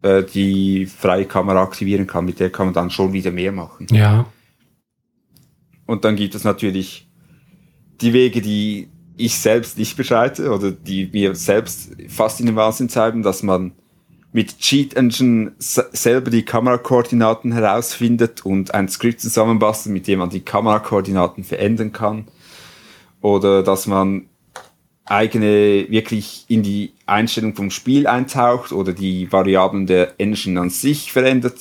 äh, die freie Kamera aktivieren kann. Mit der kann man dann schon wieder mehr machen. Ja. Und dann gibt es natürlich die Wege, die ich selbst nicht beschreite oder die mir selbst fast in den Wahnsinn treiben, dass man mit Cheat Engine selber die Kamerakoordinaten herausfindet und ein Skript zusammenbastelt, mit dem man die Kamerakoordinaten verändern kann. Oder dass man eigene wirklich in die Einstellung vom Spiel eintaucht oder die Variablen der Engine an sich verändert.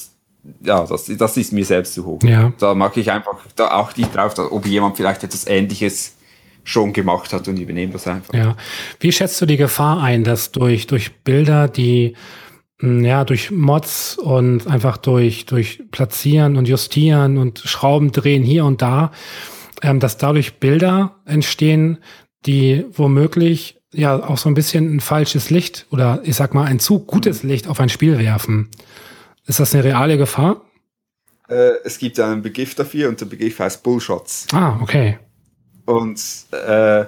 Ja, das, das ist mir selbst zu hoch. Ja. Da mag ich einfach, da achte ich drauf, ob jemand vielleicht etwas ähnliches schon gemacht hat und übernehmen das einfach. Ja. Wie schätzt du die Gefahr ein, dass durch, durch Bilder, die hm, ja, durch Mods und einfach durch, durch Platzieren und Justieren und Schrauben drehen hier und da, ähm, dass dadurch Bilder entstehen, die womöglich ja auch so ein bisschen ein falsches Licht oder ich sag mal ein zu gutes Licht auf ein Spiel werfen. Ist das eine reale Gefahr? Äh, es gibt einen Begriff dafür und der Begriff heißt Bullshots. Ah, okay. Und äh,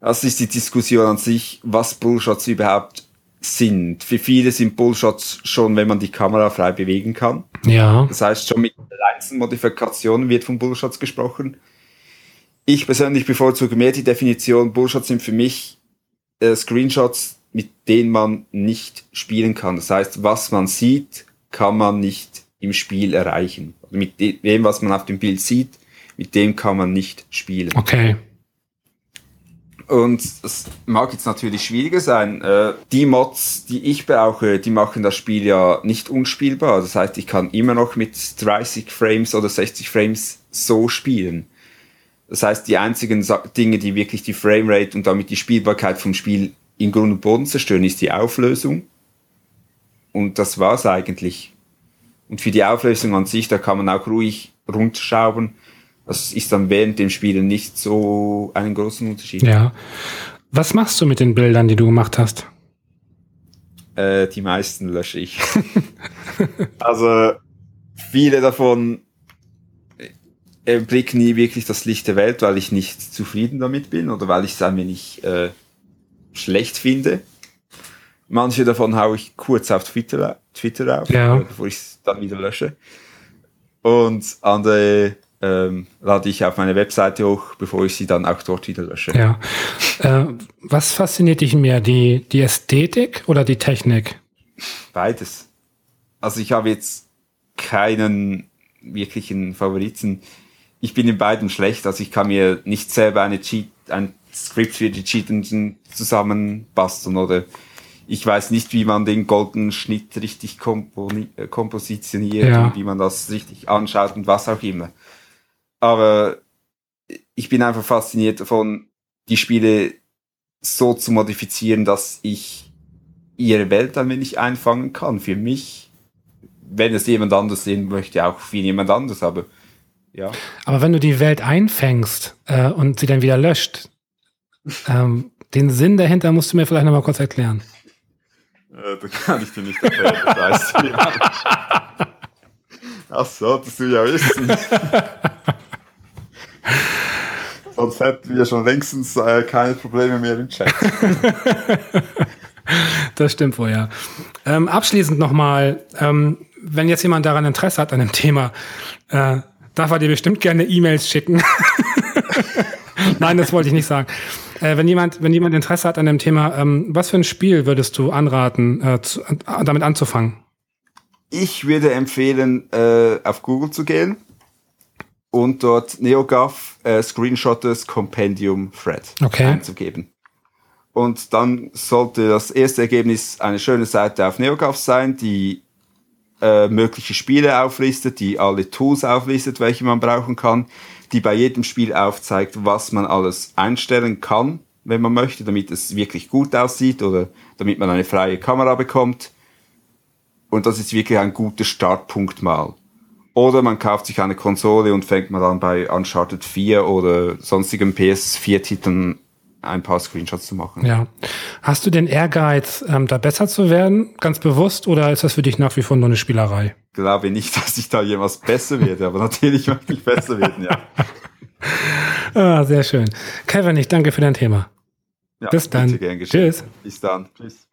das ist die Diskussion an sich, was Bullshots überhaupt sind. Für viele sind Bullshots schon, wenn man die Kamera frei bewegen kann. Ja. Das heißt, schon mit kleinsten Modifikationen wird von Bullshots gesprochen. Ich persönlich bevorzuge mehr die Definition, Bullshots sind für mich äh, Screenshots, mit denen man nicht spielen kann. Das heißt, was man sieht, kann man nicht im Spiel erreichen. Mit dem, was man auf dem Bild sieht, mit dem kann man nicht spielen. Okay. Und es mag jetzt natürlich schwieriger sein. Äh, die Mods, die ich brauche, die machen das Spiel ja nicht unspielbar. Das heißt, ich kann immer noch mit 30 Frames oder 60 Frames so spielen. Das heißt, die einzigen Dinge, die wirklich die Framerate und damit die Spielbarkeit vom Spiel in Grund und Boden zerstören, ist die Auflösung. Und das war's eigentlich. Und für die Auflösung an sich, da kann man auch ruhig runterschrauben. Das ist dann während dem Spielen nicht so einen großen Unterschied. Ja. Was machst du mit den Bildern, die du gemacht hast? Äh, die meisten lösche ich. also viele davon erblicken nie wirklich das Licht der Welt, weil ich nicht zufrieden damit bin oder weil ich es ein wenig äh, schlecht finde. Manche davon haue ich kurz auf Twitter, Twitter auf, ja. bevor ich es dann wieder lösche. Und andere ähm, lade ich auf meine Webseite hoch, bevor ich sie dann auch dort wieder lösche. Ja. Äh, was fasziniert dich mehr, die, die Ästhetik oder die Technik? Beides. Also ich habe jetzt keinen wirklichen Favoriten. Ich bin in beiden schlecht, also ich kann mir nicht selber eine Cheat, ein Skript für die Cheatenden zusammenbasteln oder ich weiß nicht, wie man den goldenen Schnitt richtig äh, kompositioniert ja. und wie man das richtig anschaut und was auch immer aber ich bin einfach fasziniert davon, die Spiele so zu modifizieren, dass ich ihre Welt ein wenig einfangen kann. Für mich, wenn es jemand anders sehen möchte, auch für jemand anders, aber ja. Aber wenn du die Welt einfängst äh, und sie dann wieder löscht, ähm, den Sinn dahinter musst du mir vielleicht nochmal kurz erklären. Äh, da kann ich dir nicht erklären, das weißt du ja. Das solltest du ja wissen. Sonst hätten wir schon längstens äh, keine Probleme mehr im Chat. das stimmt wohl, ja. Ähm, abschließend nochmal, ähm, wenn jetzt jemand daran Interesse hat an dem Thema, äh, darf er dir bestimmt gerne E-Mails schicken. Nein, das wollte ich nicht sagen. Äh, wenn, jemand, wenn jemand Interesse hat an dem Thema, ähm, was für ein Spiel würdest du anraten, äh, zu, damit anzufangen? Ich würde empfehlen, äh, auf Google zu gehen und dort NeoGAF äh, Screenshotters Compendium Thread okay. einzugeben. Und dann sollte das erste Ergebnis eine schöne Seite auf NeoGAF sein, die äh, mögliche Spiele auflistet, die alle Tools auflistet, welche man brauchen kann, die bei jedem Spiel aufzeigt, was man alles einstellen kann, wenn man möchte, damit es wirklich gut aussieht oder damit man eine freie Kamera bekommt. Und das ist wirklich ein guter Startpunkt mal. Oder man kauft sich eine Konsole und fängt man dann bei Uncharted 4 oder sonstigen PS4-Titeln ein paar Screenshots zu machen. Ja. Hast du den Ehrgeiz, ähm, da besser zu werden, ganz bewusst, oder ist das für dich nach wie vor nur eine Spielerei? Ich glaube nicht, dass ich da jemals besser werde, aber natürlich möchte ich besser werden, ja. ah, sehr schön. Kevin, ich danke für dein Thema. Ja, Bis dann. Tschüss. Bis dann. Tschüss.